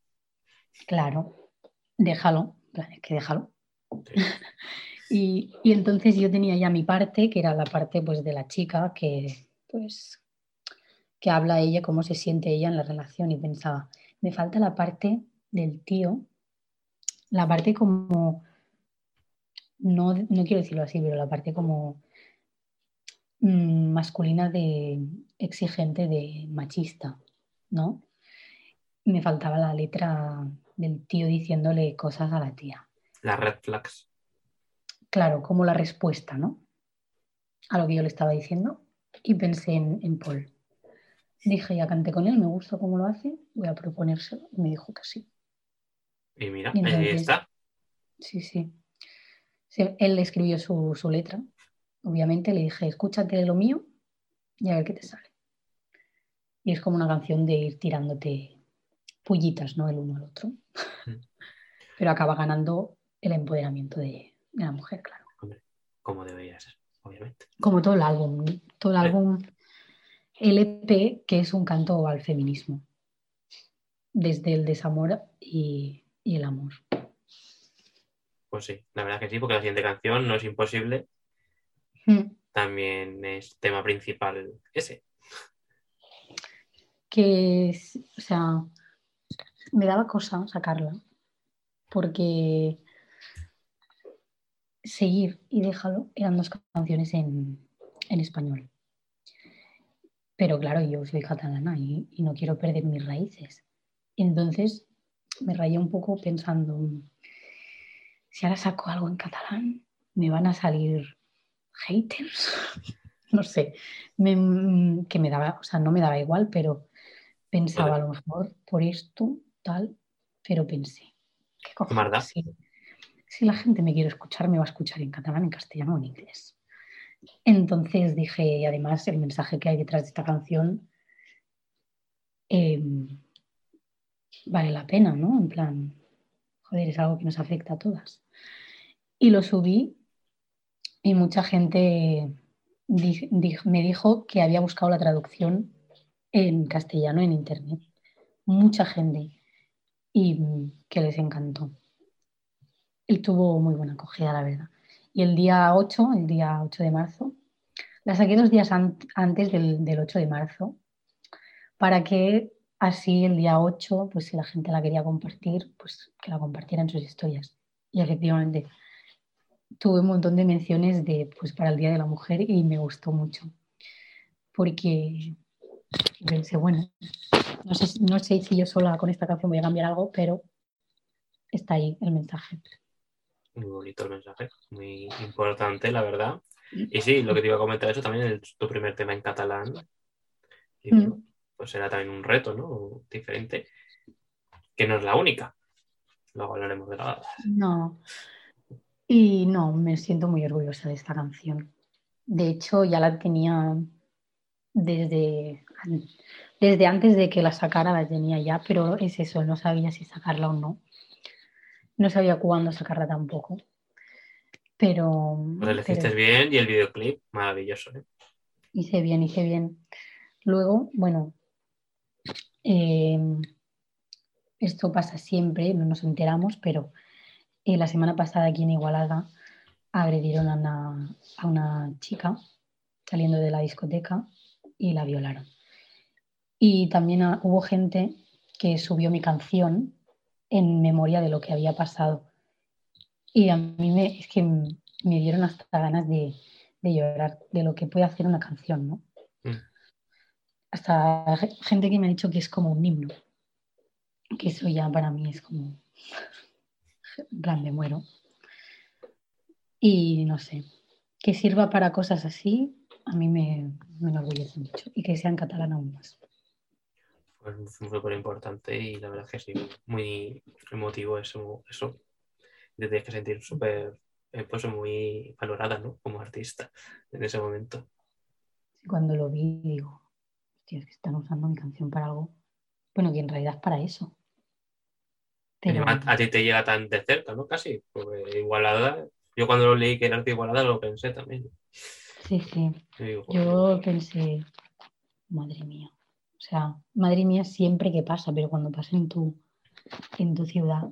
Claro, déjalo, es que déjalo. y, entonces yo tenía ya mi parte, que era la parte pues de la chica que pues que habla ella, cómo se siente ella en la relación y pensaba, me falta la parte del tío, la parte como, no, no quiero decirlo así, pero la parte como Mm, masculina de exigente de machista, ¿no? Me faltaba la letra del tío diciéndole cosas a la tía. La red flags. Claro, como la respuesta, ¿no? A lo que yo le estaba diciendo y pensé en, Paul. Dije, ya canté con él, me gusta cómo lo hace, voy a proponérselo. Y me dijo que sí. Y mira, ahí está. Sí, sí, Él escribió su, su letra obviamente le dije, escúchate lo mío y a ver qué te sale. Y es como una canción de ir tirándote pullitas, ¿no? El uno al otro. Pero acaba ganando el empoderamiento de, la mujer, claro. como debería ser, obviamente. Como todo el álbum, todo el álbum LP, que es un canto al feminismo, desde el desamor y, y el amor. Pues sí, la verdad que sí, porque la siguiente canción no es imposible Mm. también es tema principal ese. Que, o sea, me daba cosa sacarla, porque Seguir y Déjalo eran dos canciones en, español. Pero claro, yo soy catalana y, y, no quiero perder mis raíces. Entonces me rayé un poco pensando, si ahora saco algo en catalán, me van a salir haters, no sé, que me daba, o sea, no me daba igual, pero pensaba a lo mejor por esto, tal, pero pensé, ¿qué cojones? Si, si la gente me quiere escuchar, me va a escuchar en catalán, en castellano o en inglés. Entonces dije, y además el mensaje que hay detrás de esta canción em, vale la pena, ¿no? En plan, joder, es algo que nos afecta a todas. Y lo subí y mucha gente me dijo que había buscado la traducción en castellano en internet. Mucha gente. Y que les encantó. Y tuvo muy buena acogida, la verdad. Y el día 8, el día 8 de marzo, La saqué dos días an- antes del, del 8 de marzo para que así el día 8, pues si la gente la quería compartir, pues que la compartiera en sus historias. Y efectivamente, tuve un montón de menciones de, pues, para el Día de la Mujer y me gustó mucho. Porque pensé, bueno, no sé, no sé si yo sola con esta canción voy a cambiar algo, pero está ahí el mensaje. Muy bonito el mensaje, muy importante, la verdad. Y sí, lo que te iba a comentar eso también, el- tu primer tema en catalán. Y Mm. pues era también un reto, ¿no? Diferente, que no es la única. Luego hablaremos de la... No. Y no, me siento muy orgullosa de esta canción. De hecho, ya la tenía desde, desde antes de que la sacara, la tenía ya, pero es eso, no sabía si sacarla o no. No sabía cuándo sacarla tampoco. Pero, Pues elegiste pero bien y el videoclip, maravilloso, ¿eh? hice bien, hice bien. Luego, bueno, eh, esto pasa siempre, no nos enteramos, pero eh, la semana pasada aquí en Igualada agredieron a una, a una chica saliendo de la discoteca y la violaron. Y también hubo gente que subió mi canción en memoria de lo que había pasado. Y a mí me, es que me dieron hasta ganas de, de llorar de lo que puede hacer una canción, ¿no? Mm. Hasta ge- gente que me ha dicho que es como un himno. Que eso ya para mí es como, me muero. Y no sé, que sirva para cosas así, a mí me, me enorgullece mucho. Y que sea en catalán aún más. Pues súper importante y la verdad es que sí, muy emotivo eso. eso. Te tienes que sentir súper, eh, pues muy valorada, ¿no? Como artista en ese momento. Cuando lo vi, digo, es que están usando mi canción para algo. Bueno, que en realidad es para eso. Pero a ti te llega tan de cerca, ¿no? Casi. Porque Igualada, yo cuando lo leí que era de Igualada lo pensé también. sí, sí. Digo, Yo pensé, madre mía. O sea, madre mía siempre que pasa, pero cuando pasa en tu, en tu ciudad,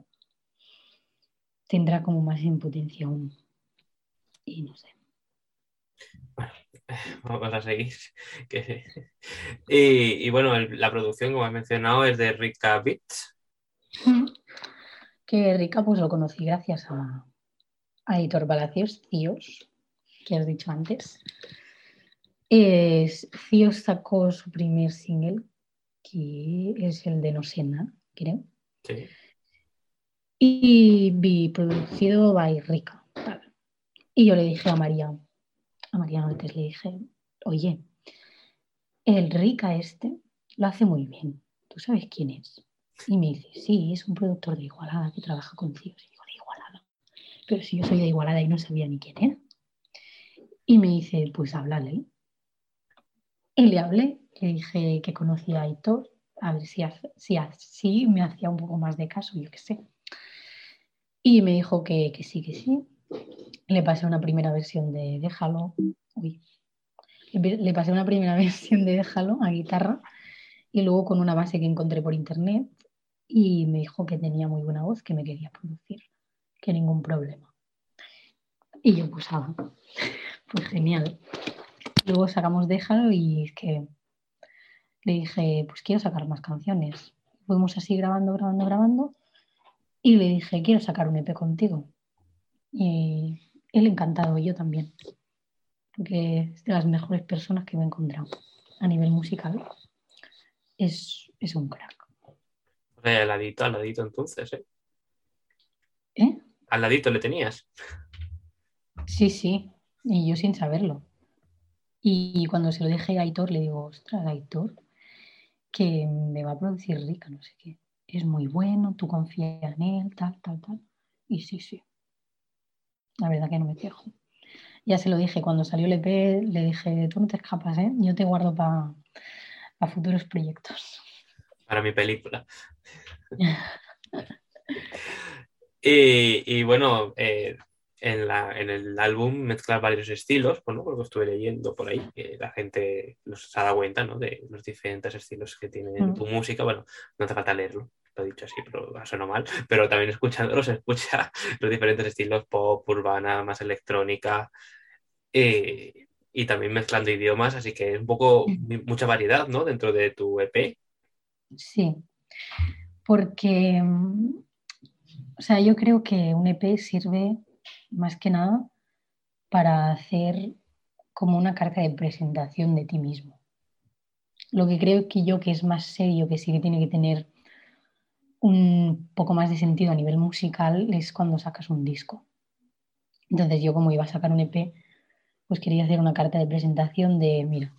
tendrá como más impotencia aún. Y no sé. Vamos a seguir. Que- Y, y bueno, el- la producción, como has mencionado, es de Rika Beats. Que rica, pues lo conocí gracias a, a Editor Palacios, Cíos, que has dicho antes. Es, Cíos sacó su primer single, que es el de No sé nada, creo. Sí. Y vi producido by Rica. tal. Y yo le dije a María, a María Nortes, le dije, oye, el Rica este lo hace muy bien. ¿Tú sabes quién es? Y me dice, sí, es un productor de Igualada que trabaja con Cíos. Y digo, de Igualada. Pero si yo soy de Igualada y no sabía ni quién era. Y me dice, pues háblale. Y le hablé, le dije que conocía a Aitor, a ver si, si así me hacía un poco más de caso, yo qué sé. Y me dijo que, que sí, que sí. Le pasé una primera versión de Déjalo. Uy. Le pasé una primera versión de Déjalo a guitarra y luego con una base que encontré por internet y me dijo que tenía muy buena voz, que me quería producir, que ningún problema. Y yo pues, ah, pues genial. Luego sacamos Déjalo y es que le dije, pues quiero sacar más canciones. Fuimos así grabando, grabando, grabando y le dije, quiero sacar un EP contigo. Y él encantado, y yo también. Porque es de las mejores personas que me he encontrado a nivel musical. Es, es un crack. Sea, al ladito, al ladito entonces, ¿eh? ¿Eh? Al ladito le tenías. Sí, sí. Y yo sin saberlo. Y cuando se lo dejé a Aitor, le digo, ostras, Aitor, que me va a producir rica, no sé qué. Es muy bueno, tú confías en él, tal, tal, tal. Y sí, sí. La verdad que no me quejo. Ya se lo dije, cuando salió el EP, le dije, tú no te escapas, ¿eh? Yo te guardo para futuros proyectos. Para mi película. y, y bueno, eh, en, la, en el álbum mezclas varios estilos, bueno, porque estuve leyendo por ahí, que la gente nos ha dado cuenta ¿no? de los diferentes estilos que tiene Mm. tu música. Bueno, no hace falta leerlo, lo he dicho así, pero suena mal. Pero también escuchándolo se escucha los diferentes estilos pop, urbana, más electrónica. Eh, y también mezclando idiomas, así que es un poco mucha variedad, ¿no? Dentro de tu EP. Sí, porque, o sea, yo creo que un EP sirve más que nada para hacer como una carta de presentación de ti mismo. Lo que creo que yo que es más serio, que sí que tiene que tener un poco más de sentido a nivel musical, es cuando sacas un disco. Entonces yo como iba a sacar un EP, pues quería hacer una carta de presentación de, mira,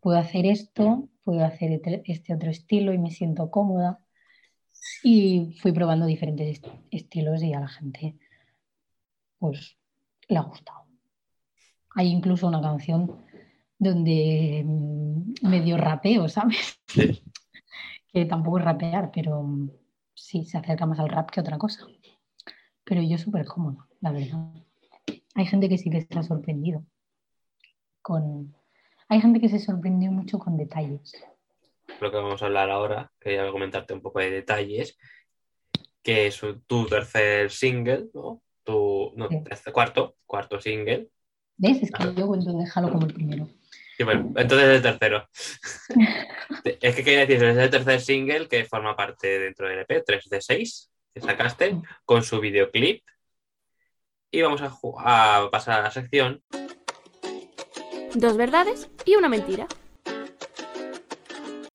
puedo hacer esto, puedo hacer este- otro estilo y me siento cómoda. Y fui probando diferentes est- estilos y a la gente pues le ha gustado. Hay incluso una canción donde mm, medio rapeo, ¿sabes? Sí. que tampoco es rapear, pero mm, sí, se acerca más al rap que otra cosa. Pero yo súper cómoda, la verdad. Hay gente que sí que se ha sorprendido con... Hay gente que se sorprendió mucho con detalles. Lo que vamos a hablar ahora, quería comentarte un poco de detalles, que es tu tercer single, ¿no? Tu, no, Sí. tercer- cuarto, cuarto single. ¿Ves? Es que yo cuento déjalo como el primero. Y bueno, entonces el tercero. es que quería decir, es el tercer single que forma parte dentro del EP, 3 de 6, que sacaste, con su videoclip. Y vamos a, a pasar a la sección Dos verdades y una mentira.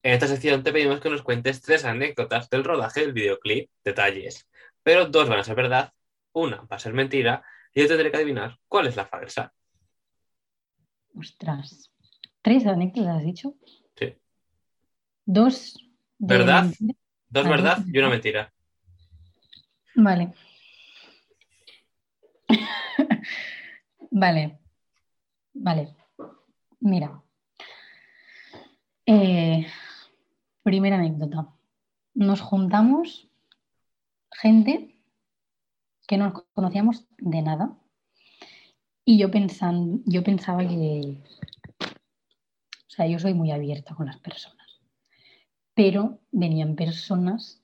En esta sección te pedimos que nos cuentes tres anécdotas del rodaje del videoclip, detalles. Pero dos van a ser verdad, una va a ser mentira y yo tendré que adivinar cuál es la falsa. Ostras. ¿Tres anécdotas has dicho? Sí. Dos. de ¿Verdad? Dos Vale. verdad y una mentira. Vale. vale. Vale. Mira. Eh, primera anécdota. Nos juntamos gente que no nos conocíamos de nada. Y yo, pensan, yo pensaba que. O sea, yo soy muy abierta con las personas. Pero venían personas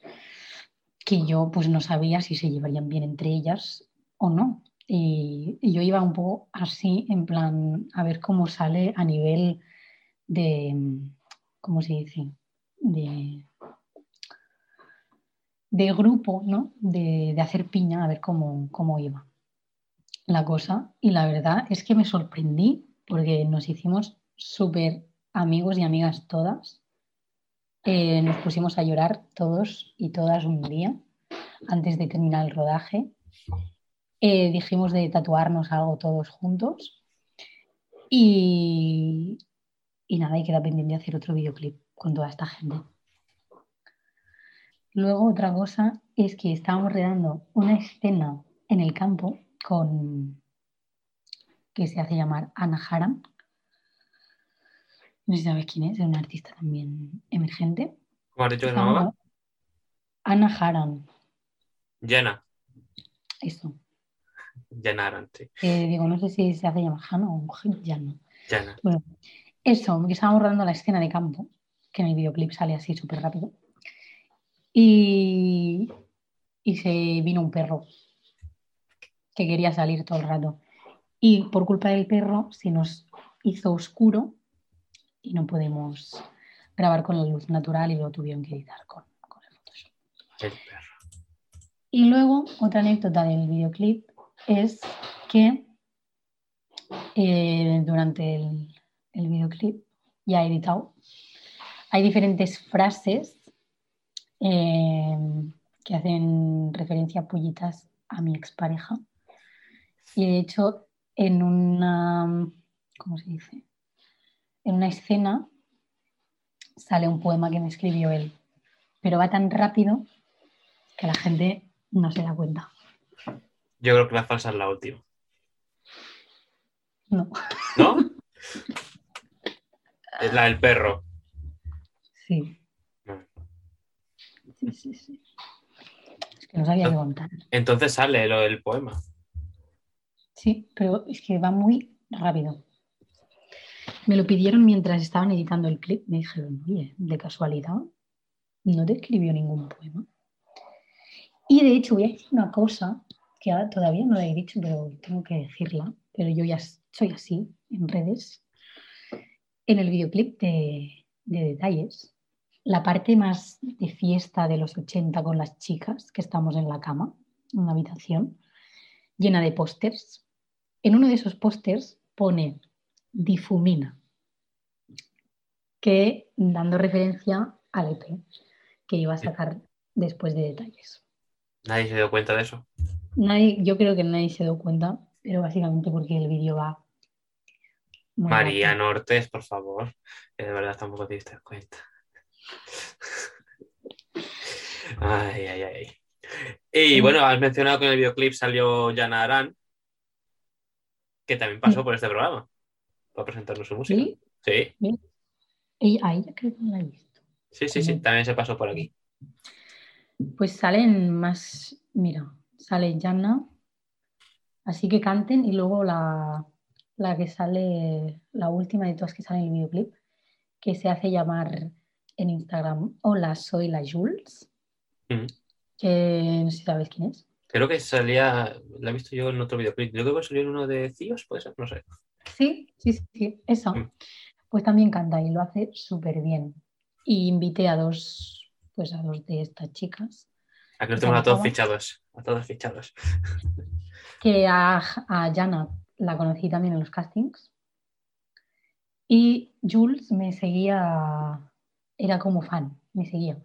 que yo pues no sabía si se llevarían bien entre ellas o no. Y, y yo iba un poco así, en plan, a ver cómo sale a nivel de, ¿cómo se dice? De, de grupo, ¿no? De, hacer piña, a ver cómo, cómo iba la cosa. Y la verdad es que me sorprendí porque nos hicimos súper amigos y amigas todas. Eh, nos pusimos a llorar todos y todas un día antes de terminar el rodaje. Eh, dijimos de tatuarnos algo todos juntos y, y nada, y queda pendiente hacer otro videoclip con toda esta gente. Luego otra cosa es que estábamos redando una escena en el campo con que se hace llamar Ana Haram. No sé si sabes quién es, es una artista también emergente. ¿Cómo has dicho que llamaba? Ana Haram, Jenna. eso. Jenna Aran, sí. Eh, digo, no sé si se hace llamar Hannah o Jana. Jenna. Bueno, eso, que estábamos rodando la escena de campo, que en el videoclip sale así súper rápido. Y, y se vino un perro que quería salir todo el rato. Y por culpa del perro se nos hizo oscuro y no podemos grabar con la luz natural y lo tuvieron que editar con, con el Photoshop. El perro. Y luego, otra anécdota del videoclip es que eh, durante el, el videoclip, ya editado, hay diferentes frases eh, que hacen referencia a pullitas a mi expareja. Y de hecho, en una, ¿cómo se dice? En una escena sale un poema que me escribió él, pero va tan rápido que la gente no se da cuenta. Yo creo que la falsa es la última. No, ¿No? es la del perro. sí. No. Sí, sí, sí. Es que no sabía qué contar. Entonces sale lo del poema. Sí, pero es que va muy rápido. Me lo pidieron mientras estaban editando el clip. Me dijeron, oye, de casualidad, no te escribió ningún poema. Y de hecho, voy a decir una cosa que ahora todavía no la he dicho, pero tengo que decirla. Pero yo ya soy así en redes. en el videoclip de, de detalles, la parte más de fiesta de los 80 con las chicas, que estamos en la cama, en una habitación llena de pósters. En uno de esos pósters pone difumina, que dando referencia al EP que iba a sacar después de detalles. Nadie se dio cuenta de eso. Nadie, yo creo que nadie se dio cuenta, pero básicamente porque el vídeo va. muy María rápido. Nortes, por favor. Que de verdad tampoco te diste cuenta. Ay, ay, ay. Y bueno, has mencionado que en el videoclip salió Yana Aran, que también pasó Sí. por este programa para presentarnos su música. ¿Sí? Sí, a ella creo que no la he visto. sí, sí, sí, también se pasó por aquí. Pues salen más, mira, sale Jana, así que canten y luego la, la que sale, la última de todas que sale en el videoclip, que se hace llamar en Instagram, hola, soy la Jules, Ujú. que no sé si sabes quién es. Creo que salía, la he visto yo en otro videoclip. Yo creo que salió en uno de Cios, puede ser, no sé. Sí, sí, sí, esa. Mm. Pues también canta y lo hace súper bien. Y invité a dos, pues a dos de estas chicas, Aquí los ¿Esa tenemos a todos fichados. A todos fichados. que a, a Jana la conocí también en los castings. Y Jules me seguía, era como fan, me seguía.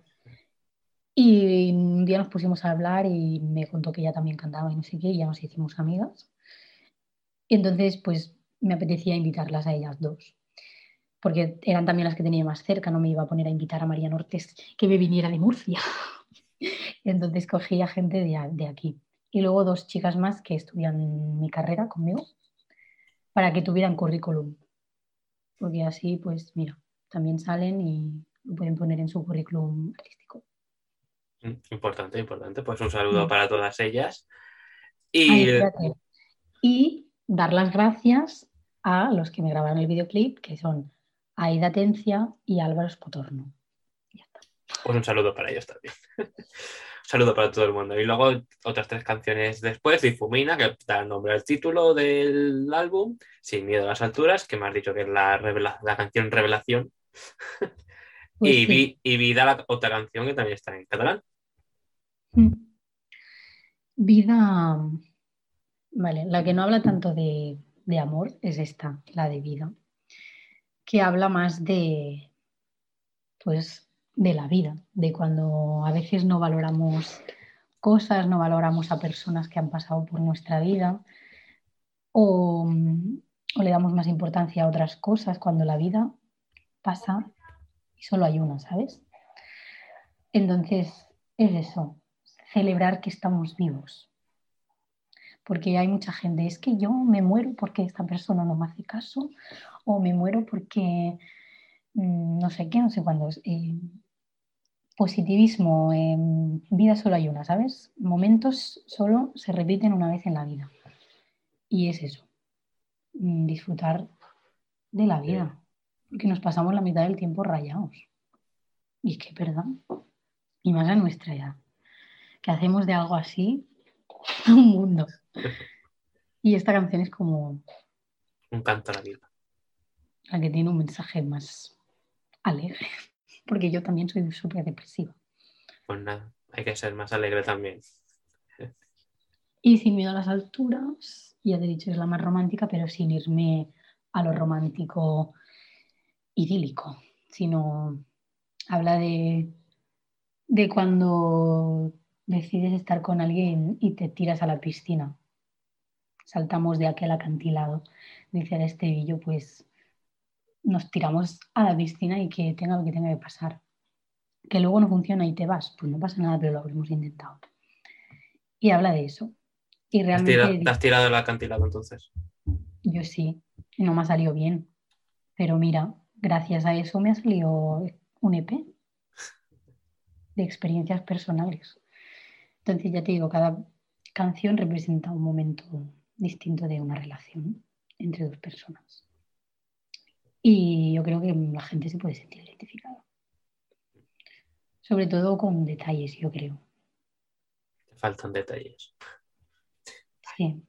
Y un día nos pusimos a hablar y me contó que ella también cantaba y no sé qué, y ya nos hicimos amigas. Y entonces, pues me apetecía invitarlas a ellas dos, porque eran también las que tenía más cerca, no me iba a poner a invitar a María Nortes que me viniera de Murcia. Entonces cogí a gente de, de aquí. Y luego dos chicas más que estudian mi carrera conmigo para que tuvieran currículum. Porque así, pues mira, también salen y lo pueden poner en su currículum artístico. Mm, Importante, importante. Pues un saludo para todas ellas. Y. Y dar las gracias a los que me grabaron el videoclip, que son Aida Tencia y Álvaro Spotorno. Ya está. pues un saludo para ellos también. un saludo para todo el mundo. Y luego otras tres canciones después, Difumina, que da nombre al título del álbum, Sin miedo a las alturas, que me has dicho que es la, la canción Revelación. Pues y, sí. Vi- y Vida, la otra canción que también está en catalán. Mm. Vida, vale, la que no habla tanto de, de amor es esta, la de vida, que habla más de, pues, de la vida, de cuando a veces no valoramos cosas, no valoramos a personas que han pasado por nuestra vida o, o le damos más importancia a otras cosas cuando la vida pasa y solo hay una, ¿sabes? Entonces, es eso, celebrar que estamos vivos. Porque hay mucha gente, es que yo me muero porque esta persona no me hace caso, o me muero porque mm, no sé qué, no sé cuándo. Eh, positivismo, eh, vida solo hay una, ¿sabes? Momentos solo se repiten una vez en la vida. Y es eso, mm, disfrutar de la vida. Porque nos pasamos la mitad del tiempo rayados. Y es que, perdón, y más a nuestra edad, que hacemos de algo así un mundo. Y esta canción es como Un canto a la vida. la que tiene un mensaje más alegre, porque yo también soy súper depresiva. Pues nada, hay que ser más alegre también. Y sin miedo a las alturas, ya te he dicho, es la más romántica, pero sin irme a lo romántico idílico, sino habla de, de cuando decides estar con alguien y te tiras a la piscina. Saltamos de aquel acantilado, dice el estribillo, pues nos tiramos a la piscina y que tenga lo que tenga que pasar. Que luego no funciona y te vas, pues no pasa nada, pero lo habremos intentado. Y habla de eso. Y ¿Te has, tirado, realmente te has tirado del acantilado entonces? yo sí, y no me ha salido bien. Pero mira, gracias a eso me ha salido un EP de experiencias personales. Entonces ya te digo, cada canción representa un momento distinto de una relación entre dos personas. Y yo creo que la gente se puede sentir identificada. Sobre todo con detalles, yo creo. Te faltan detalles. Sí.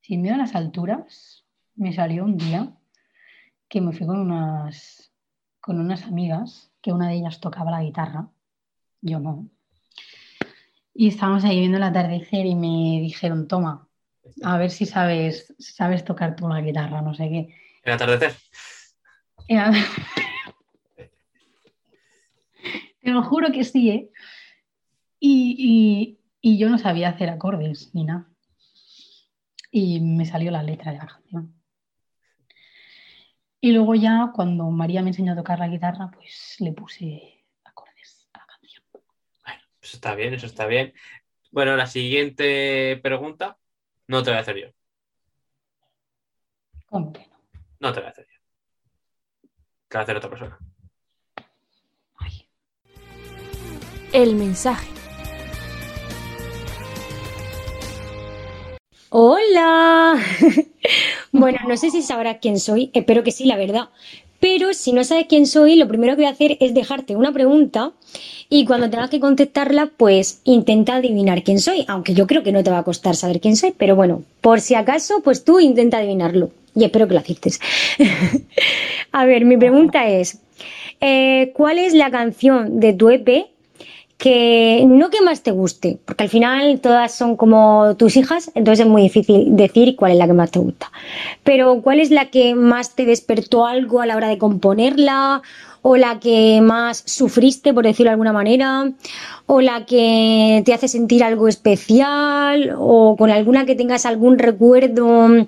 Sin miedo a las alturas, me salió un día que me fui con unas, con unas amigas, que una de ellas tocaba la guitarra, yo no. Y estábamos ahí viendo el atardecer y me dijeron, toma, a ver si sabes, sabes tocar tú la guitarra, no sé qué. ¿El atardecer? Era- Te lo juro que sí, ¿eh? Y, y- y yo no sabía hacer acordes ni nada. Y me salió la letra de la canción. Y luego ya cuando María me enseñó a tocar la guitarra, pues le puse acordes a la canción. Eso está bien, eso está bien. Bueno, la siguiente pregunta no te la voy a hacer yo. ¿Cómo que no? No te la voy a hacer yo. Te la va a hacer otra persona. Ay, El mensaje. Hola. bueno, no sé si sabrás quién soy, espero que sí, la verdad. Pero si no sabes quién soy, lo primero que voy a hacer es dejarte una pregunta y cuando tengas que contestarla, pues intenta adivinar quién soy, aunque yo creo que no te va a costar saber quién soy, pero bueno, por si acaso, pues tú intenta adivinarlo y espero que lo aciertes. a ver, mi pregunta es, eh, ¿cuál es la canción de tu EP que no que más te guste, porque al final todas son como tus hijas, entonces es muy difícil decir cuál es la que más te gusta. Pero ¿cuál es la que más te despertó algo a la hora de componerla? ¿O la que más sufriste, por decirlo de alguna manera? ¿O la que te hace sentir algo especial? ¿O con alguna que tengas algún recuerdo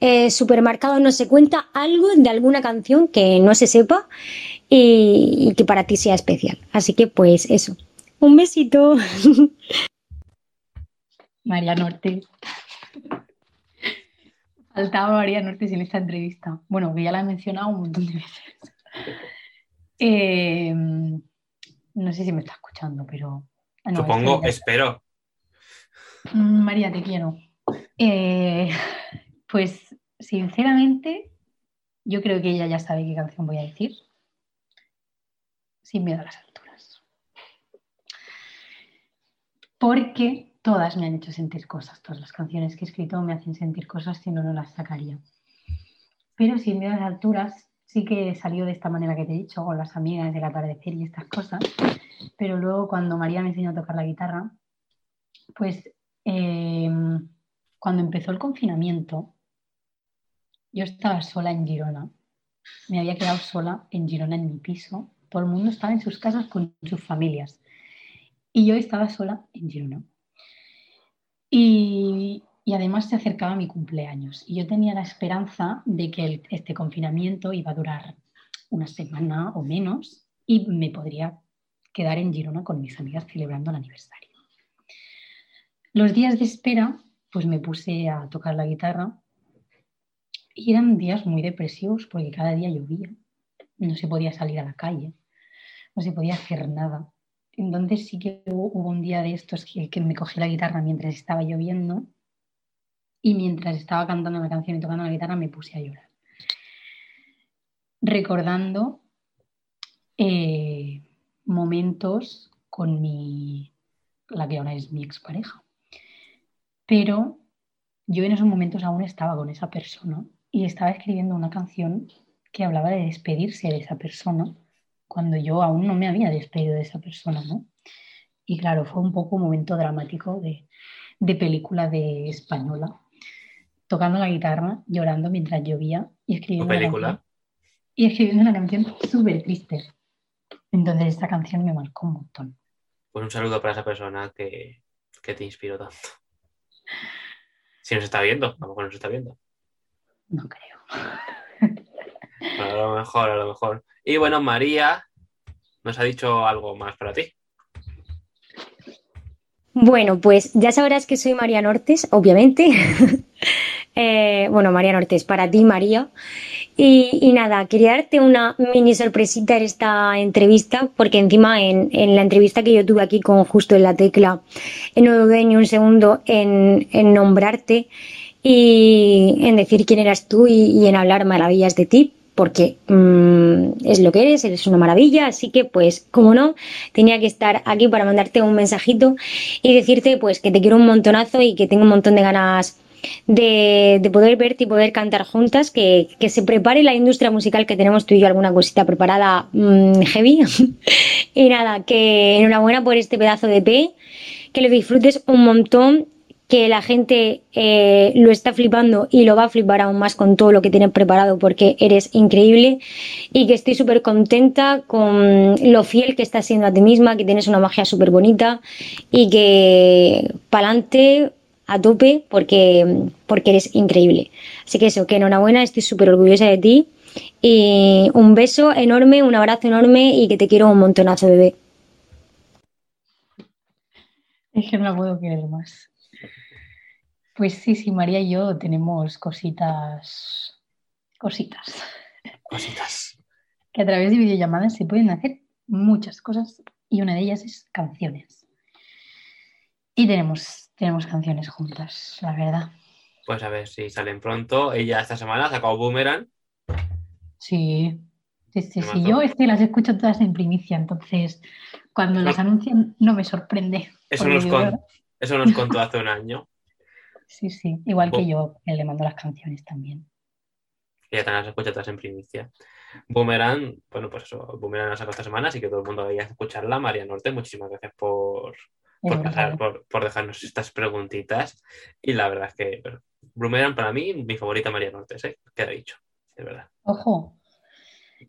eh, supermercado? No se cuenta algo de alguna canción que no se sepa y, y que para ti sea especial. Así que pues eso. Un besito. María Norte. Faltaba María Norte en esta entrevista. Bueno, que ya la he mencionado un montón de veces. Eh, no sé si me está escuchando, pero. ah, no, Supongo, es que- espero. Mm, María, te quiero. Eh, pues, sinceramente, yo creo que ella ya sabe qué canción voy a decir. Sin miedo a las alturas. Porque todas me han hecho sentir cosas. Todas las canciones que he escrito me hacen sentir cosas, si no, no las sacaría. Pero sin miedo a las alturas sí que salió de esta manera que te he dicho, con las amigas del atardecer y estas cosas. Pero luego cuando María me enseñó a tocar la guitarra, pues eh, cuando empezó el confinamiento, yo estaba sola en Girona. Me había quedado sola en Girona en mi piso. Todo el mundo estaba en sus casas con sus familias. Y yo estaba sola en Girona. Y, además se acercaba mi cumpleaños. Y yo tenía la esperanza de que este confinamiento iba a durar una semana o menos y me podría quedar en Girona con mis amigas celebrando el aniversario. Los días de espera, pues me puse a tocar la guitarra y eran días muy depresivos porque cada día llovía, no se podía salir a la calle, no se podía hacer nada. Entonces sí que hubo, un día de estos que, que me cogí la guitarra mientras estaba lloviendo y mientras estaba cantando la canción y tocando la guitarra me puse a llorar. Recordando eh, momentos con mi, la que ahora es mi expareja. Pero yo en esos momentos aún estaba con esa persona y estaba escribiendo una canción que hablaba de despedirse de esa persona cuando yo aún no me había despedido de esa persona, ¿no? Y claro, fue un poco un momento dramático de, de película de española, tocando la guitarra, llorando mientras llovía y escribiendo ¿Tu una película? canción- y escribiendo una canción súper triste. Entonces esta canción me marcó un montón. Pues un saludo para esa persona que, que te inspiró tanto. Si nos está viendo, a lo mejor nos está viendo. No creo. A lo mejor, a lo mejor. Y bueno, María nos ha dicho algo más para ti. Bueno, pues ya sabrás que soy María Nortes, obviamente. Eh, bueno, María Nortes, para ti, María. Y, nada, quería darte una mini sorpresita en esta entrevista, porque encima en, la entrevista que yo tuve aquí con Justo en la Tecla, no dudé ni un segundo en, nombrarte y en decir quién eras tú y en hablar maravillas de ti, porque mm, es lo que eres, eres una maravilla, así que pues, como no, tenía que estar aquí para mandarte un mensajito y decirte pues que te quiero un montonazo y que tengo un montón de ganas de, de poder verte y poder cantar juntas, que, que se prepare la industria musical, que tenemos tú y yo alguna cosita preparada mm, heavy. y nada, que enhorabuena por este pedazo de P, que lo disfrutes un montón que la gente eh, lo está flipando y lo va a flipar aún más con todo lo que tienes preparado porque eres increíble y que estoy súper contenta con lo fiel que estás siendo a ti misma, que tienes una magia súper bonita y que pa'lante a tope porque, porque eres increíble. Así que eso, que enhorabuena, estoy súper orgullosa de ti y un beso enorme, un abrazo enorme y que te quiero un montonazo, bebé. Es que no la puedo querer más. Pues sí, sí, María y yo tenemos cositas, cositas, Cositas. que a través de videollamadas se pueden hacer muchas cosas y una de ellas es canciones. Y tenemos, tenemos canciones juntas, la verdad. Pues a ver si salen pronto. Ella esta semana ha sacado Boomerang. Sí, sí, sí, sí. Yo es que las escucho todas en primicia, entonces cuando las anuncian no me sorprende. Eso nos, con- eso nos contó hace un año. Sí, sí, igual que yo, que le mando las canciones también. Ella también las escucha todas en primicia. Boomerang, bueno, pues eso, Boomerang la sacó esta semana, así que todo el mundo vaya a escucharla. María Norte, muchísimas gracias por, Es por, pasar- por, por dejarnos estas preguntitas. Y la verdad es que bueno, Boomerang para mí, mi favorita María Norte, ¿eh? queda dicho, de verdad. Ojo,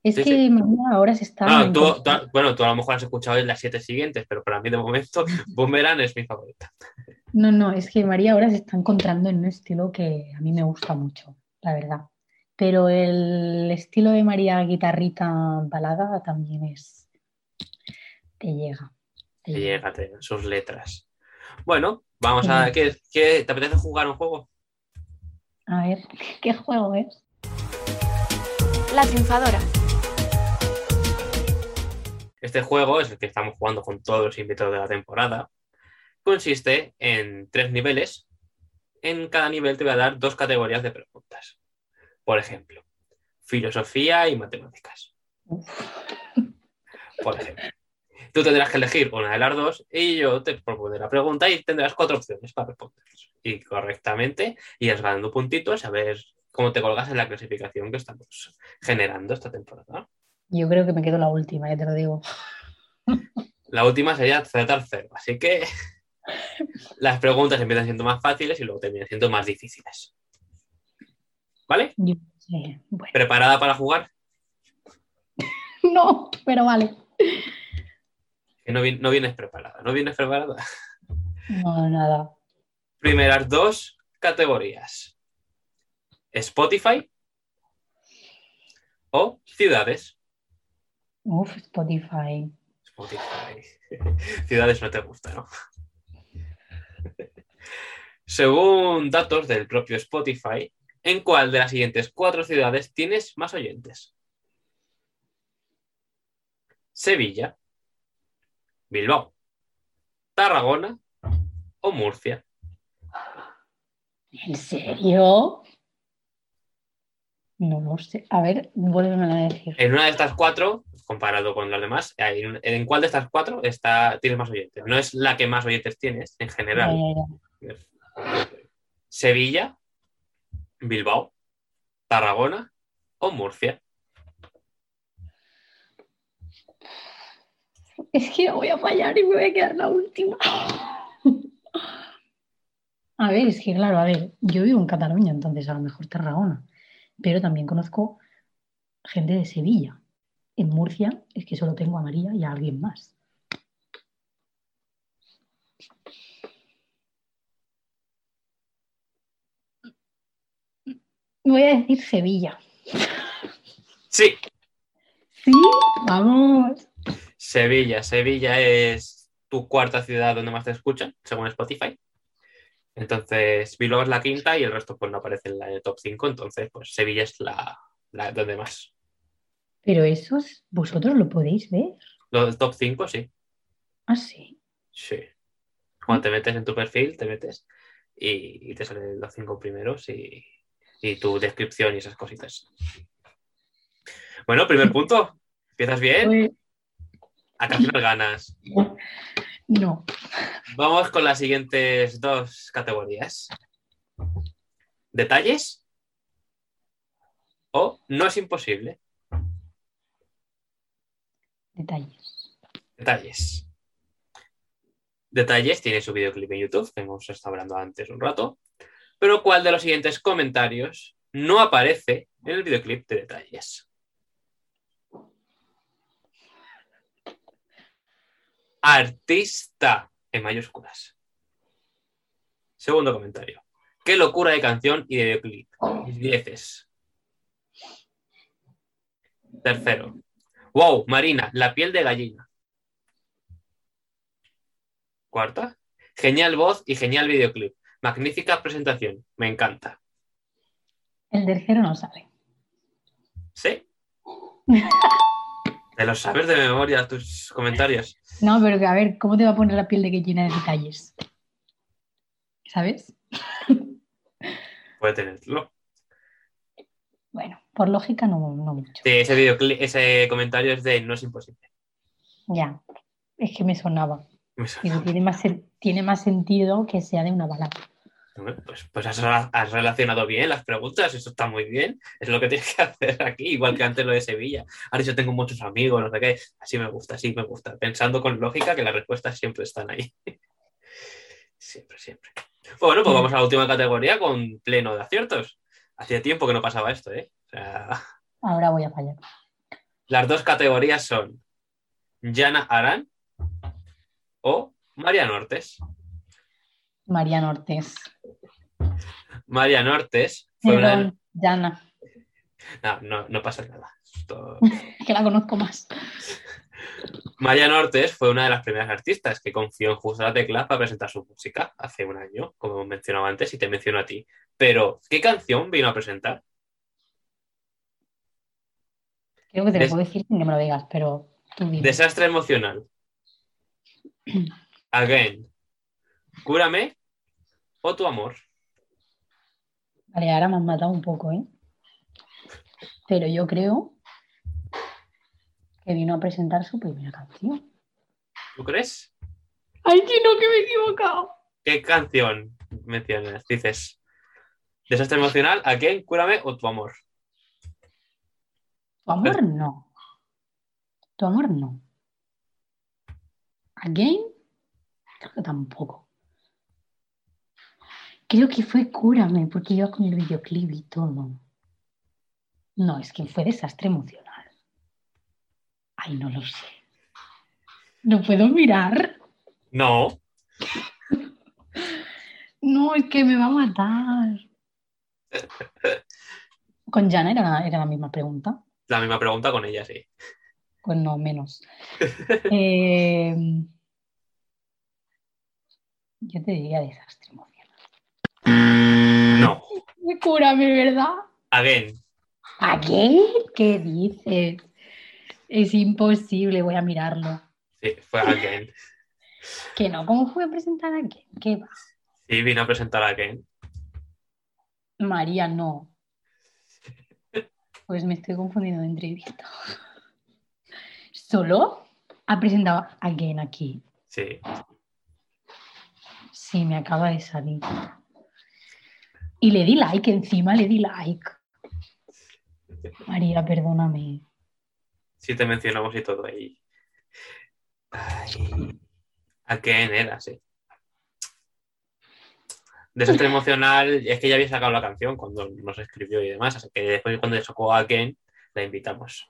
es Sí, que sí. Ahora se está... Ah, tú- encontrando- tú- bueno, tú a lo mejor has escuchado en las siete siguientes, pero para mí de momento Boomerang es mi favorita. No, no, es que María ahora se está encontrando en un estilo que a mí me gusta mucho, la verdad. Pero el estilo de María guitarrita balada también es... Te llega. te llega. llega te- sus letras. Bueno, vamos Sí. a. ¿qué, qué- te apetece jugar un juego? A ver, ¿qué juego es? La triunfadora. Este juego es el que estamos jugando con todos los invitados de la temporada. Consiste en tres niveles. En cada nivel te voy a dar dos categorías de preguntas. Por ejemplo, filosofía y matemáticas. Por ejemplo. Tú tendrás que elegir una de las dos y yo te propondré la pregunta y tendrás cuatro opciones para responder. Y correctamente irás ganando puntitos a ver cómo te colgas en la clasificación que estamos generando esta temporada. Yo creo que me quedo la última, ya te lo digo. La última sería acertar cero, así que las preguntas empiezan siendo más fáciles y luego terminan siendo más difíciles. ¿Vale? Bueno. ¿Preparada para jugar? No, pero vale. Que no vienes preparada, ¿no vienes preparada? No, nada. Primeras dos categorías. Spotify o ciudades. Uf, Spotify. Spotify. Ciudades no te gusta, ¿no? Según datos del propio Spotify, ¿en cuál de las siguientes cuatro ciudades tienes más oyentes? Sevilla, Bilbao, Tarragona o Murcia. ¿En serio? No lo sé. A ver, vuélveme a decir. En una de estas cuatro, comparado con las demás, ¿en cuál de estas cuatro está, tienes más oyentes? No es la que más oyentes tienes en general. Sevilla, Bilbao, Tarragona o Murcia. Es que voy a fallar y me voy a quedar la última. A ver, es que claro, a ver, yo vivo en Cataluña, entonces a lo mejor Tarragona, pero también conozco gente de Sevilla. En Murcia es que solo tengo a María y a alguien más. Voy a decir Sevilla. Sí, Sí, vamos. Sevilla. Sevilla es tu cuarta ciudad donde más te escuchan, según Spotify. Entonces, Bilbao es la quinta y el resto pues no aparece en la top 5. Entonces, pues Sevilla es la, la donde más. Pero esos, vosotros lo podéis ver. Lo del top 5, sí. Ah, sí. Sí. Cuando te metes en tu perfil, te metes y, y te salen los cinco primeros y, y tu descripción y esas cositas. Bueno, primer punto. Empiezas bien, a al final ganas. no. Vamos con las siguientes dos categorías. ¿Detalles? ¿O no es imposible? Detalles. Detalles. Detalles tiene su videoclip en YouTube, que hemos estado hablando antes un rato. Pero ¿cuál de los siguientes comentarios no aparece en el videoclip de detalles? Artista en mayúsculas. Segundo comentario. Qué locura de canción y de videoclip. Dieces. Tercero. Wow, Marina, la piel de gallina. Cuarta. Genial voz y genial videoclip. Magnífica presentación. Me encanta. El tercero no sabe. ¿Sí? Te lo sabes de memoria tus comentarios. No, pero que a ver, ¿cómo te va a poner la piel de gallina de detalles? ¿Sabes? Puede tenerlo. Bueno, por lógica no, no mucho. Sí, ese, videoclip, ese comentario es de no es imposible. Ya, es que me sonaba. Me tiene más, tiene más sentido que sea de una balada. Pues, pues has, rela- has relacionado bien las preguntas, eso está muy bien. Es lo que tienes que hacer aquí, igual que antes lo de Sevilla. Ahora yo tengo muchos amigos, no sé qué. Así me gusta, así me gusta. Pensando con lógica que las respuestas siempre están ahí. Siempre, siempre. Bueno, pues vamos a la última categoría con pleno de aciertos. Hacía tiempo que no pasaba esto, ¿eh? O sea, Ahora voy a fallar. las dos categorías son Jana Arán o María Nortes. María Nortes. María Nortes fue una Jana, No, no, no pasa nada. Que la conozco más. María Nortes fue una de las primeras artistas que confió en Justo la Tecla para presentar su música hace un año, como mencionaba antes, y te menciono a ti. Pero, ¿qué canción vino a presentar? Creo que te lo Des- puedo decir sin que me lo digas, pero tú. Desastre emocional. Again. Cúrame o tu amor. Vale, ahora me han matado un poco, ¿eh? Pero yo creo que vino a presentar su primera canción. ¿Tú crees? ¡Ay, que no, que me he equivocado! ¿Qué canción mencionas? Dices, desastre emocional, Again, Cúrame o tu amor. Tu amor no. Tu amor no. Again, creo que tampoco. Creo que fue Cúrame, porque iba con el videoclip y todo. No, es que fue desastre emocional. Ay, no lo sé. ¿No puedo mirar? No. No, es que me va a matar. Con Jana era, era la misma pregunta. La misma pregunta con ella, sí. Pues no, menos. Eh, yo te diría desastre emocional. No. Cúrame, ¿verdad? Again. ¿A qué? ¿Qué dices? Es imposible, voy a mirarlo. Sí, fue Again. Que no, ¿cómo fue a presentar a qué? ¿Qué va? Sí, vino a presentar Again. María, no. Pues me estoy confundiendo de entrevista. ¿Solo ha presentado a Again aquí? Sí. Sí, me acaba de salir. Y le di like encima, le di like. María, perdóname. Sí te mencionamos y todo ahí. Ay. Again era, sí. Desastre emocional, es que ya había sacado la canción cuando nos escribió y demás, así que después cuando sacó Again, la invitamos.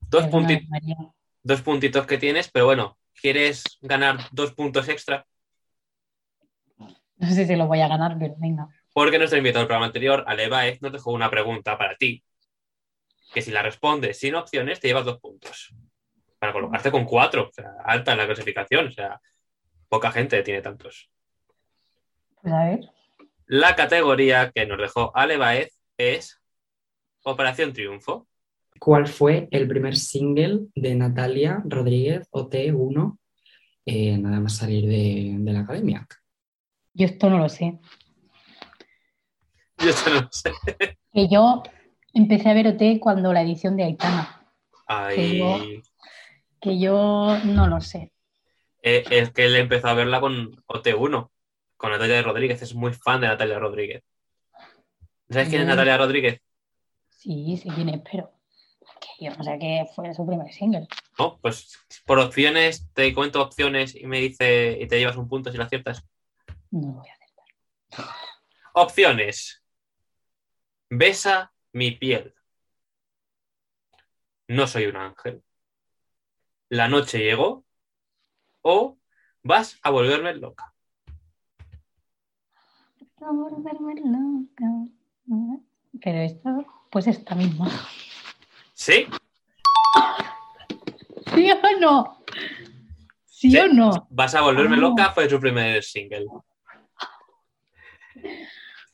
Dos, punti- María. dos puntitos que tienes, pero bueno, ¿quieres ganar dos puntos extra? No sé si lo voy a ganar, pero venga. Porque nuestro invitado del programa anterior, Ale Baez, nos dejó una pregunta para ti. Que si la respondes sin opciones, te llevas dos puntos. Para colocarte con cuatro. O sea, alta en la clasificación. O sea, poca gente tiene tantos. Pues a ver. La categoría que nos dejó Ale Baez es Operación Triunfo. ¿Cuál fue el primer single de Natalia Rodríguez OT1 eh, nada más salir de, de la academia? Yo esto no lo sé. Yo esto no lo sé. Que yo empecé a ver OT cuando la edición de Aitana. Ay, Que yo no lo sé. eh, es que él empezó a verla con OT1. con Natalia Rodríguez, es muy fan de Natalia Rodríguez. ¿Sabes quién es. Natalia Rodríguez? Sí, sí, quién es, pero que yo no sé qué fue su primer single. No, pues por opciones, te cuento opciones y me dice, y te llevas un punto si lo aciertas. No lo voy a hacer. Opciones. Besa mi piel. No soy un ángel. La noche llegó. O vas a volverme loca. A volverme loca. Pero esto, pues esta misma. ¿Sí? ¿Sí o no? ¿Sí, Sí. o no? Vas a volverme Ah. loca fue su primer single.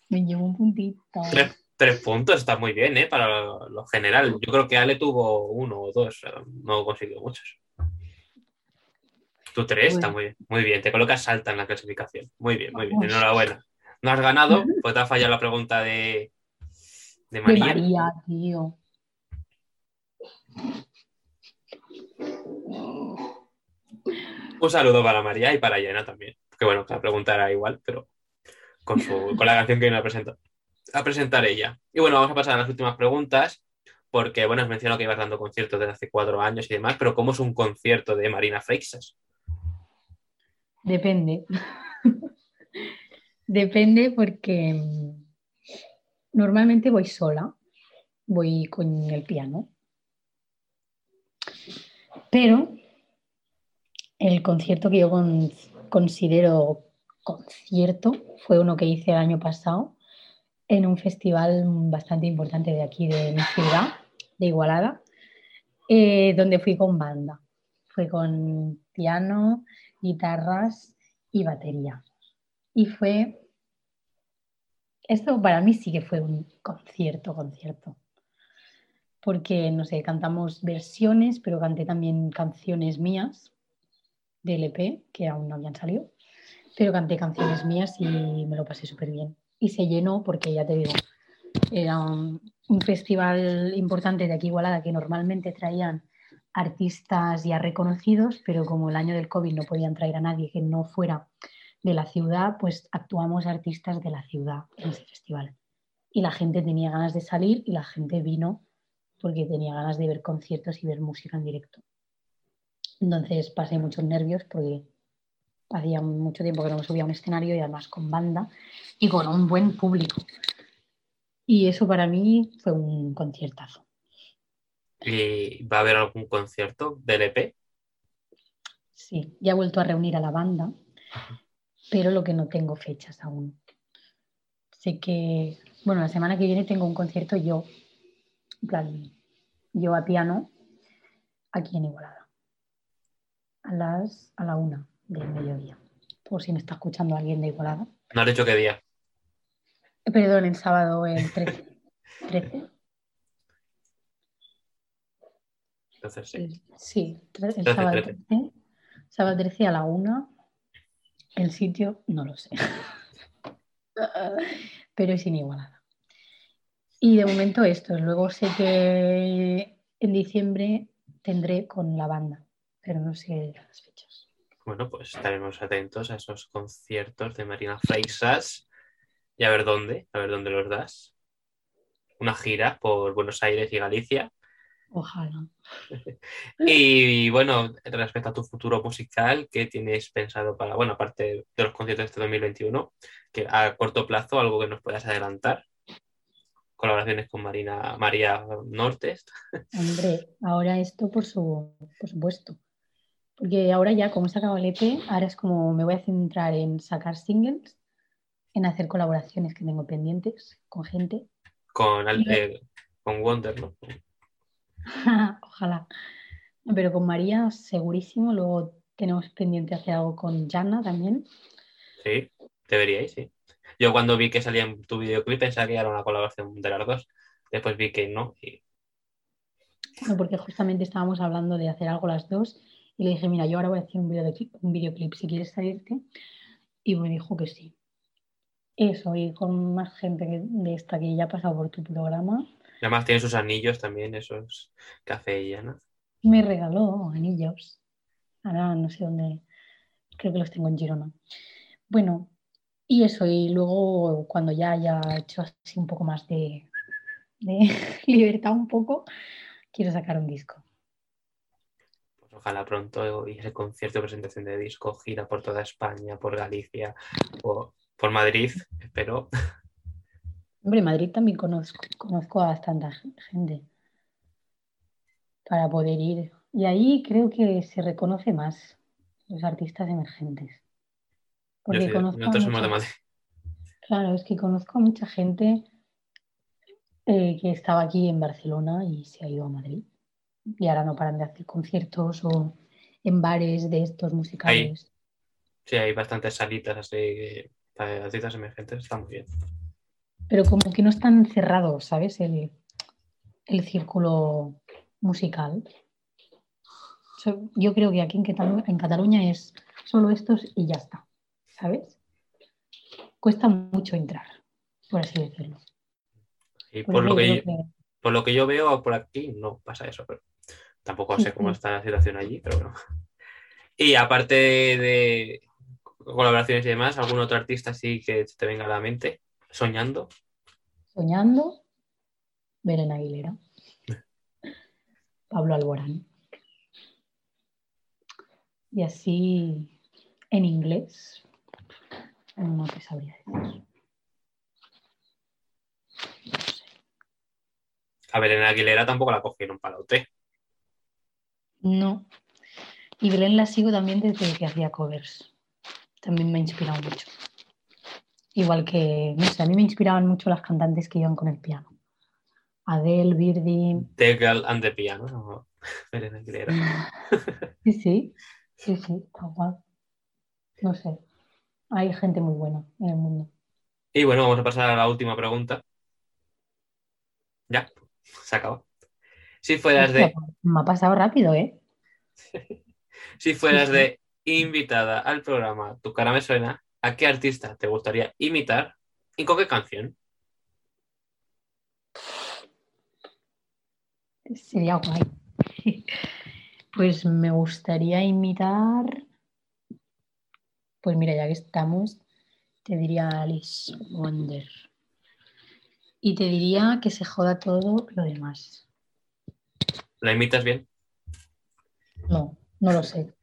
Me llevo un puntito. Tres, tres puntos, está muy bien, ¿eh? Para lo, general. Yo creo que Ale tuvo uno o dos, no consiguió muchos. Tú tres, está muy bien. Muy bien, te colocas alta en la clasificación. Muy bien, muy bien, Vamos. enhorabuena. No has ganado, pues te ha fallado la pregunta de, de De María. María, tío. Un saludo para María y para Yana también. Que bueno, la pregunta era igual, pero con, su, la canción que viene a presentar, a presentar ella. Y bueno, vamos a pasar a las últimas preguntas, porque bueno, os menciono que ibas dando conciertos desde hace cuatro años y demás, pero ¿cómo es un concierto de Marina Freixas? Depende. Depende porque mm, normalmente voy sola, voy con el piano. Pero el concierto que yo con- considero concierto fue uno que hice el año pasado en un festival bastante importante de aquí de mi ciudad, de Igualada, eh, donde fui con banda. Fue con piano, guitarras y batería. Y fue, esto para mí sí que fue un concierto, concierto. Porque, no sé, cantamos versiones, pero canté también canciones mías de LP, que aún no habían salido. Pero canté canciones mías y me lo pasé súper bien. Y se llenó porque, ya te digo, era un, un festival importante de aquí Igualada que normalmente traían artistas ya reconocidos, pero como el año del COVID no podían traer a nadie que no fuera de la ciudad, pues actuamos artistas de la ciudad en ese festival. Y la gente tenía ganas de salir y la gente vino porque tenía ganas de ver conciertos y ver música en directo. Entonces pasé muchos nervios porque hacía mucho tiempo que no me subía a un escenario y además con banda y con un buen público. Y eso para mí fue un conciertazo. ¿Y va a haber algún concierto del EP? Sí, ya he vuelto a reunir a la banda, pero lo que no tengo fechas aún. Sé que, bueno, la semana que viene tengo un concierto yo, en plan, yo a piano, aquí en Igualada, a las, a la una del mediodía, por si me está escuchando alguien de Igualada. No has dicho qué día. Perdón, el sábado el 13. 13. Entonces, sí. El- Sí, el 13, sábado 13. 13. Sábado 13 a la 1. El sitio no lo sé. Pero es inigualada. Y de momento esto. Luego sé que en diciembre tendré con la banda, pero no sé las fechas. Bueno, pues estaremos atentos a esos conciertos de Marina Freixas y a ver dónde, a ver dónde los das. Una gira por Buenos Aires y Galicia. Ojalá. Y bueno, respecto a tu futuro musical, ¿qué tienes pensado para, bueno, aparte de los conciertos de este 2021, que a corto plazo algo que nos puedas adelantar? Colaboraciones con Marina, María Nortes. Hombre, ahora esto por, su, por supuesto. Porque ahora ya, como he sacado el EP, ahora es como me voy a centrar en sacar singles, en hacer colaboraciones que tengo pendientes con gente. Con, Y- eh, con Wonder, ¿no? Ojalá. Pero con María, segurísimo. Luego tenemos pendiente hacer algo con Jana también. Sí, deberíais, sí. Yo cuando vi que salía en tu videoclip pensaba que era una colaboración de las dos. Después vi que no. Y No, porque justamente estábamos hablando de hacer algo las dos. Y le dije, mira, yo ahora voy a hacer un videoclip, un videoclip si quieres salirte. Y me dijo que sí. Eso, y con más gente que- de esta que ya ha pasado por tu programa, además tiene sus anillos también, esos hace ella, ¿no? me regaló anillos. Ahora no sé dónde, creo que los tengo en Girona. Bueno, Y eso, y luego cuando ya haya hecho así un poco más de, de libertad un poco, quiero sacar un disco. Ojalá pronto y ese concierto de presentación de disco, gira por toda España, por Galicia, por, por Madrid, espero. Hombre, en Madrid también conozco, conozco a bastante gente para poder ir. Y ahí creo que se reconoce más los artistas emergentes. Porque conozco nosotros somos de Madrid. Claro, es que conozco a mucha gente eh, que estaba aquí en Barcelona y se ha ido a Madrid. Y ahora no paran de hacer conciertos o en bares de estos musicales. Sí, hay bastantes salitas así artistas emergentes, está muy bien. Pero como que no están cerrados, ¿sabes? El, el círculo musical. Yo creo que aquí en Catalu- en Cataluña es solo estos y ya está, ¿sabes? Cuesta mucho entrar, por así decirlo. Y Por por lo, que yo que- por lo que yo veo por aquí no pasa eso, pero tampoco sé cómo está la situación allí, pero bueno. Y aparte de colaboraciones y demás, ¿algún otro artista así que te venga a la mente? Soñando. Soñando, Belén Aguilera, Pablo Alborán. Y así en inglés, no te sabría decir. No sé. A en Aguilera tampoco la cogieron para OT. No. Y Belén la sigo también desde que hacía covers. También me ha inspirado mucho. Igual que, no sé, a mí me inspiraban mucho las cantantes que iban con el piano. Adele, Birdie. The Girl and the Piano. ¿no? Belén Aguilera. Sí, sí, sí, sí, tal cual. No sé. Hay gente muy buena en el mundo. Y bueno, vamos a pasar a la última pregunta. Ya, se acabó. Si fueras de, pues, Me ha pasado rápido, ¿eh? si fueras de invitada al programa Tu cara me suena, ¿a qué artista te gustaría imitar y con qué canción? Sería guay. Pues me gustaría imitar. Pues mira, ya que estamos, te diría Alice Wonder. Y te diría que se joda todo lo demás. ¿La imitas bien? No, no lo sé.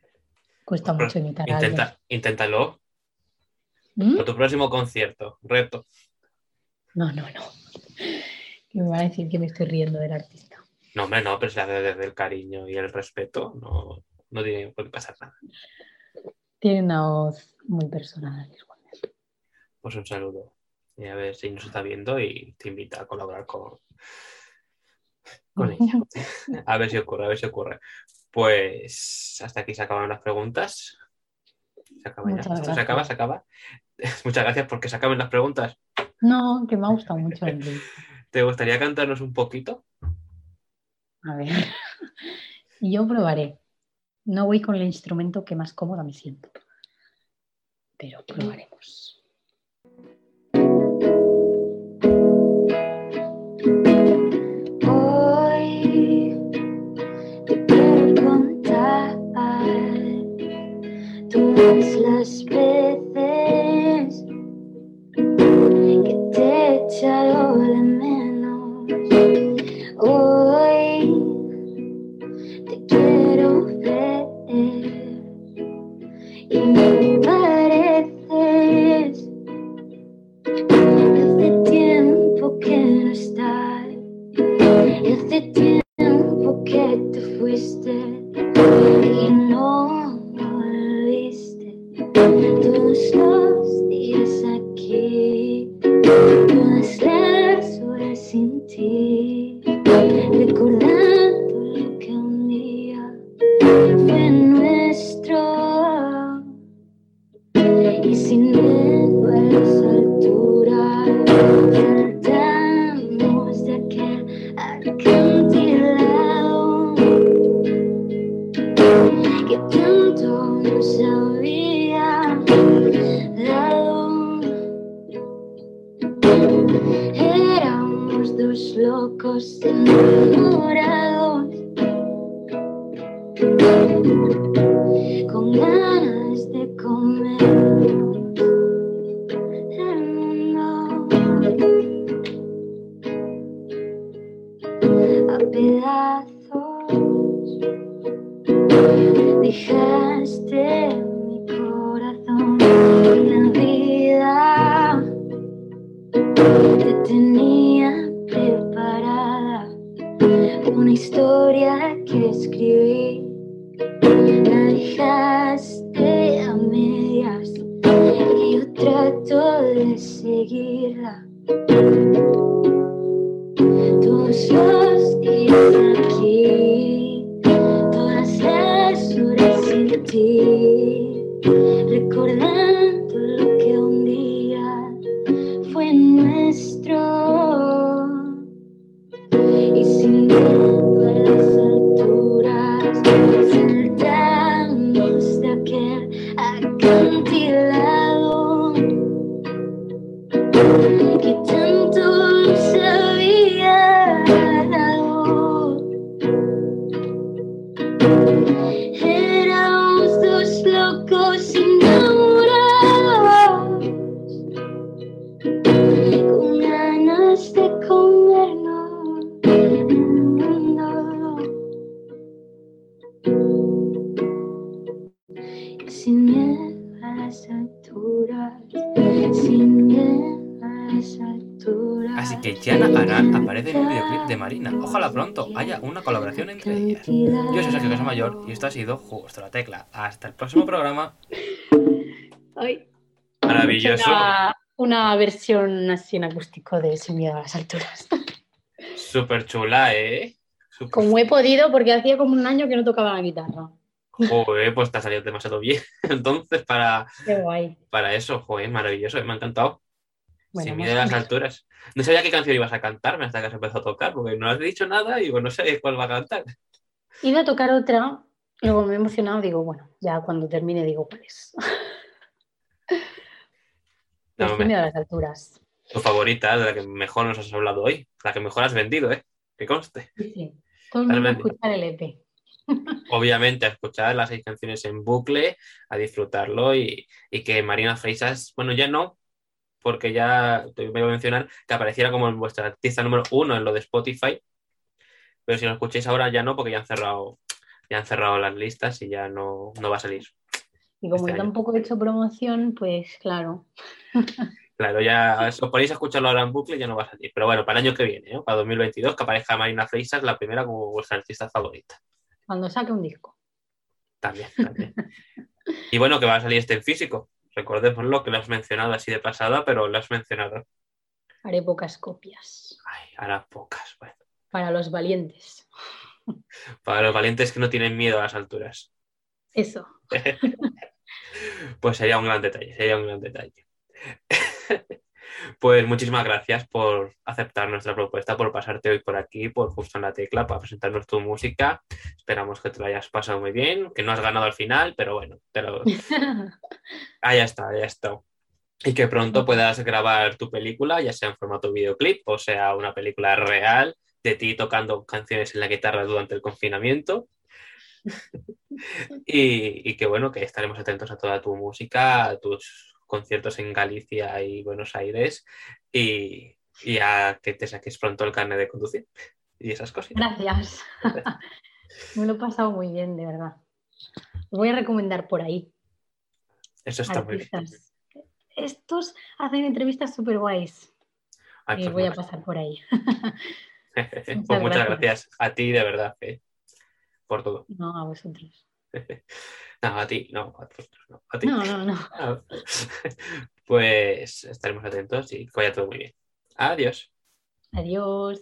Cuesta mucho imitar a alguien. Intenta, inténtalo. ¿Mm? Para tu próximo concierto, reto. No, no, no. Que me van a decir que me estoy riendo del artista. No, hombre, no, pero si hace desde el cariño y el respeto, no, no tiene por qué pasar nada. Tiene una voz muy personal, Wonder. Pues un saludo. Y a ver si nos está viendo y te invita a colaborar con, con ella. A ver si ocurre, a ver si ocurre. Pues hasta aquí se acaban las preguntas. Se acaba ya. Esto se acaba, se acaba. Muchas gracias porque se acaben las preguntas. No, que me ha gustado mucho. ¿Te gustaría cantarnos un poquito? A ver. Yo probaré. No voy con el instrumento que más cómoda me siento. Pero probaremos. Todas las Locos enamorados. Con ganas de comernos y esto ha sido Justo la Tecla. Hasta el próximo programa. Ay, Maravilloso. una, una versión así en acústico de Sin miedo a las alturas. Súper chula, ¿eh? Como he podido, porque hacía como un año que no tocaba la guitarra. Joder, pues te ha salido demasiado bien. Entonces, para, Qué guay. para eso, joder, maravilloso. Me ha encantado. Bueno, Sin miedo a las alturas. No sabía qué canción ibas a cantarme hasta que has empezado a tocar, porque no has dicho nada y bueno, no sé cuál va a cantar. Iba a tocar otra, luego me he emocionado, digo, bueno, ya cuando termine digo cuál es. No, me- a las alturas. tu favorita, de la que mejor nos has hablado hoy, la que mejor has vendido, ¿eh? Que conste. Sí, sí. Todo el mundo a escuchar el EP. Obviamente, a escuchar las seis canciones en bucle, a disfrutarlo y, y que Marina Freisas, bueno, ya no, porque ya te voy a mencionar que apareciera como vuestra artista número uno en lo de Spotify, pero si lo escucháis ahora ya no, porque ya han cerrado, ya han cerrado las listas y ya no, no va a salir. Y como Este año. tampoco he hecho promoción, pues claro. Claro, ya si os ponéis a escucharlo ahora en bucle ya no va a salir. Pero bueno, para el año que viene, ¿no? para 2022, que aparezca Marina Freisas la primera como vuestra artista favorita. Cuando saque un disco. También, también. y bueno, que va a salir este en físico. Recordémoslo, que lo has mencionado así de pasada, pero lo has mencionado. Haré pocas copias. Ay, ahora pocas. Bueno, Para los valientes. para los valientes que no tienen miedo a las alturas. Eso. Pues sería un gran detalle, sería un gran detalle. Pues muchísimas gracias por aceptar nuestra propuesta, por pasarte hoy por aquí, por justo en la tecla, para presentarnos tu música. Esperamos que te lo hayas pasado muy bien, que no has ganado al final, pero bueno, te lo... Ah, ya está, ya está. Y que pronto puedas grabar tu película, ya sea en formato videoclip o sea una película real de ti tocando canciones en la guitarra durante el confinamiento. y, y que bueno, que estaremos atentos a toda tu música, a tus conciertos en Galicia y Buenos Aires y, y a que te saques pronto el carnet de conducir y esas cosas. Gracias. Me lo he pasado muy bien, de verdad. Os voy a recomendar por ahí. Eso está muy bien. artistas. Estos hacen entrevistas súper guays. Ay, Y pues voy a pasar por ahí. pues Muchas muchas gracias. gracias a ti, de verdad, eh, por todo. No, a vosotros. No, a ti, no, a vosotros, no, a ti. No, no, no. Ah, Pues estaremos atentos y que vaya todo muy bien. Adiós. Adiós.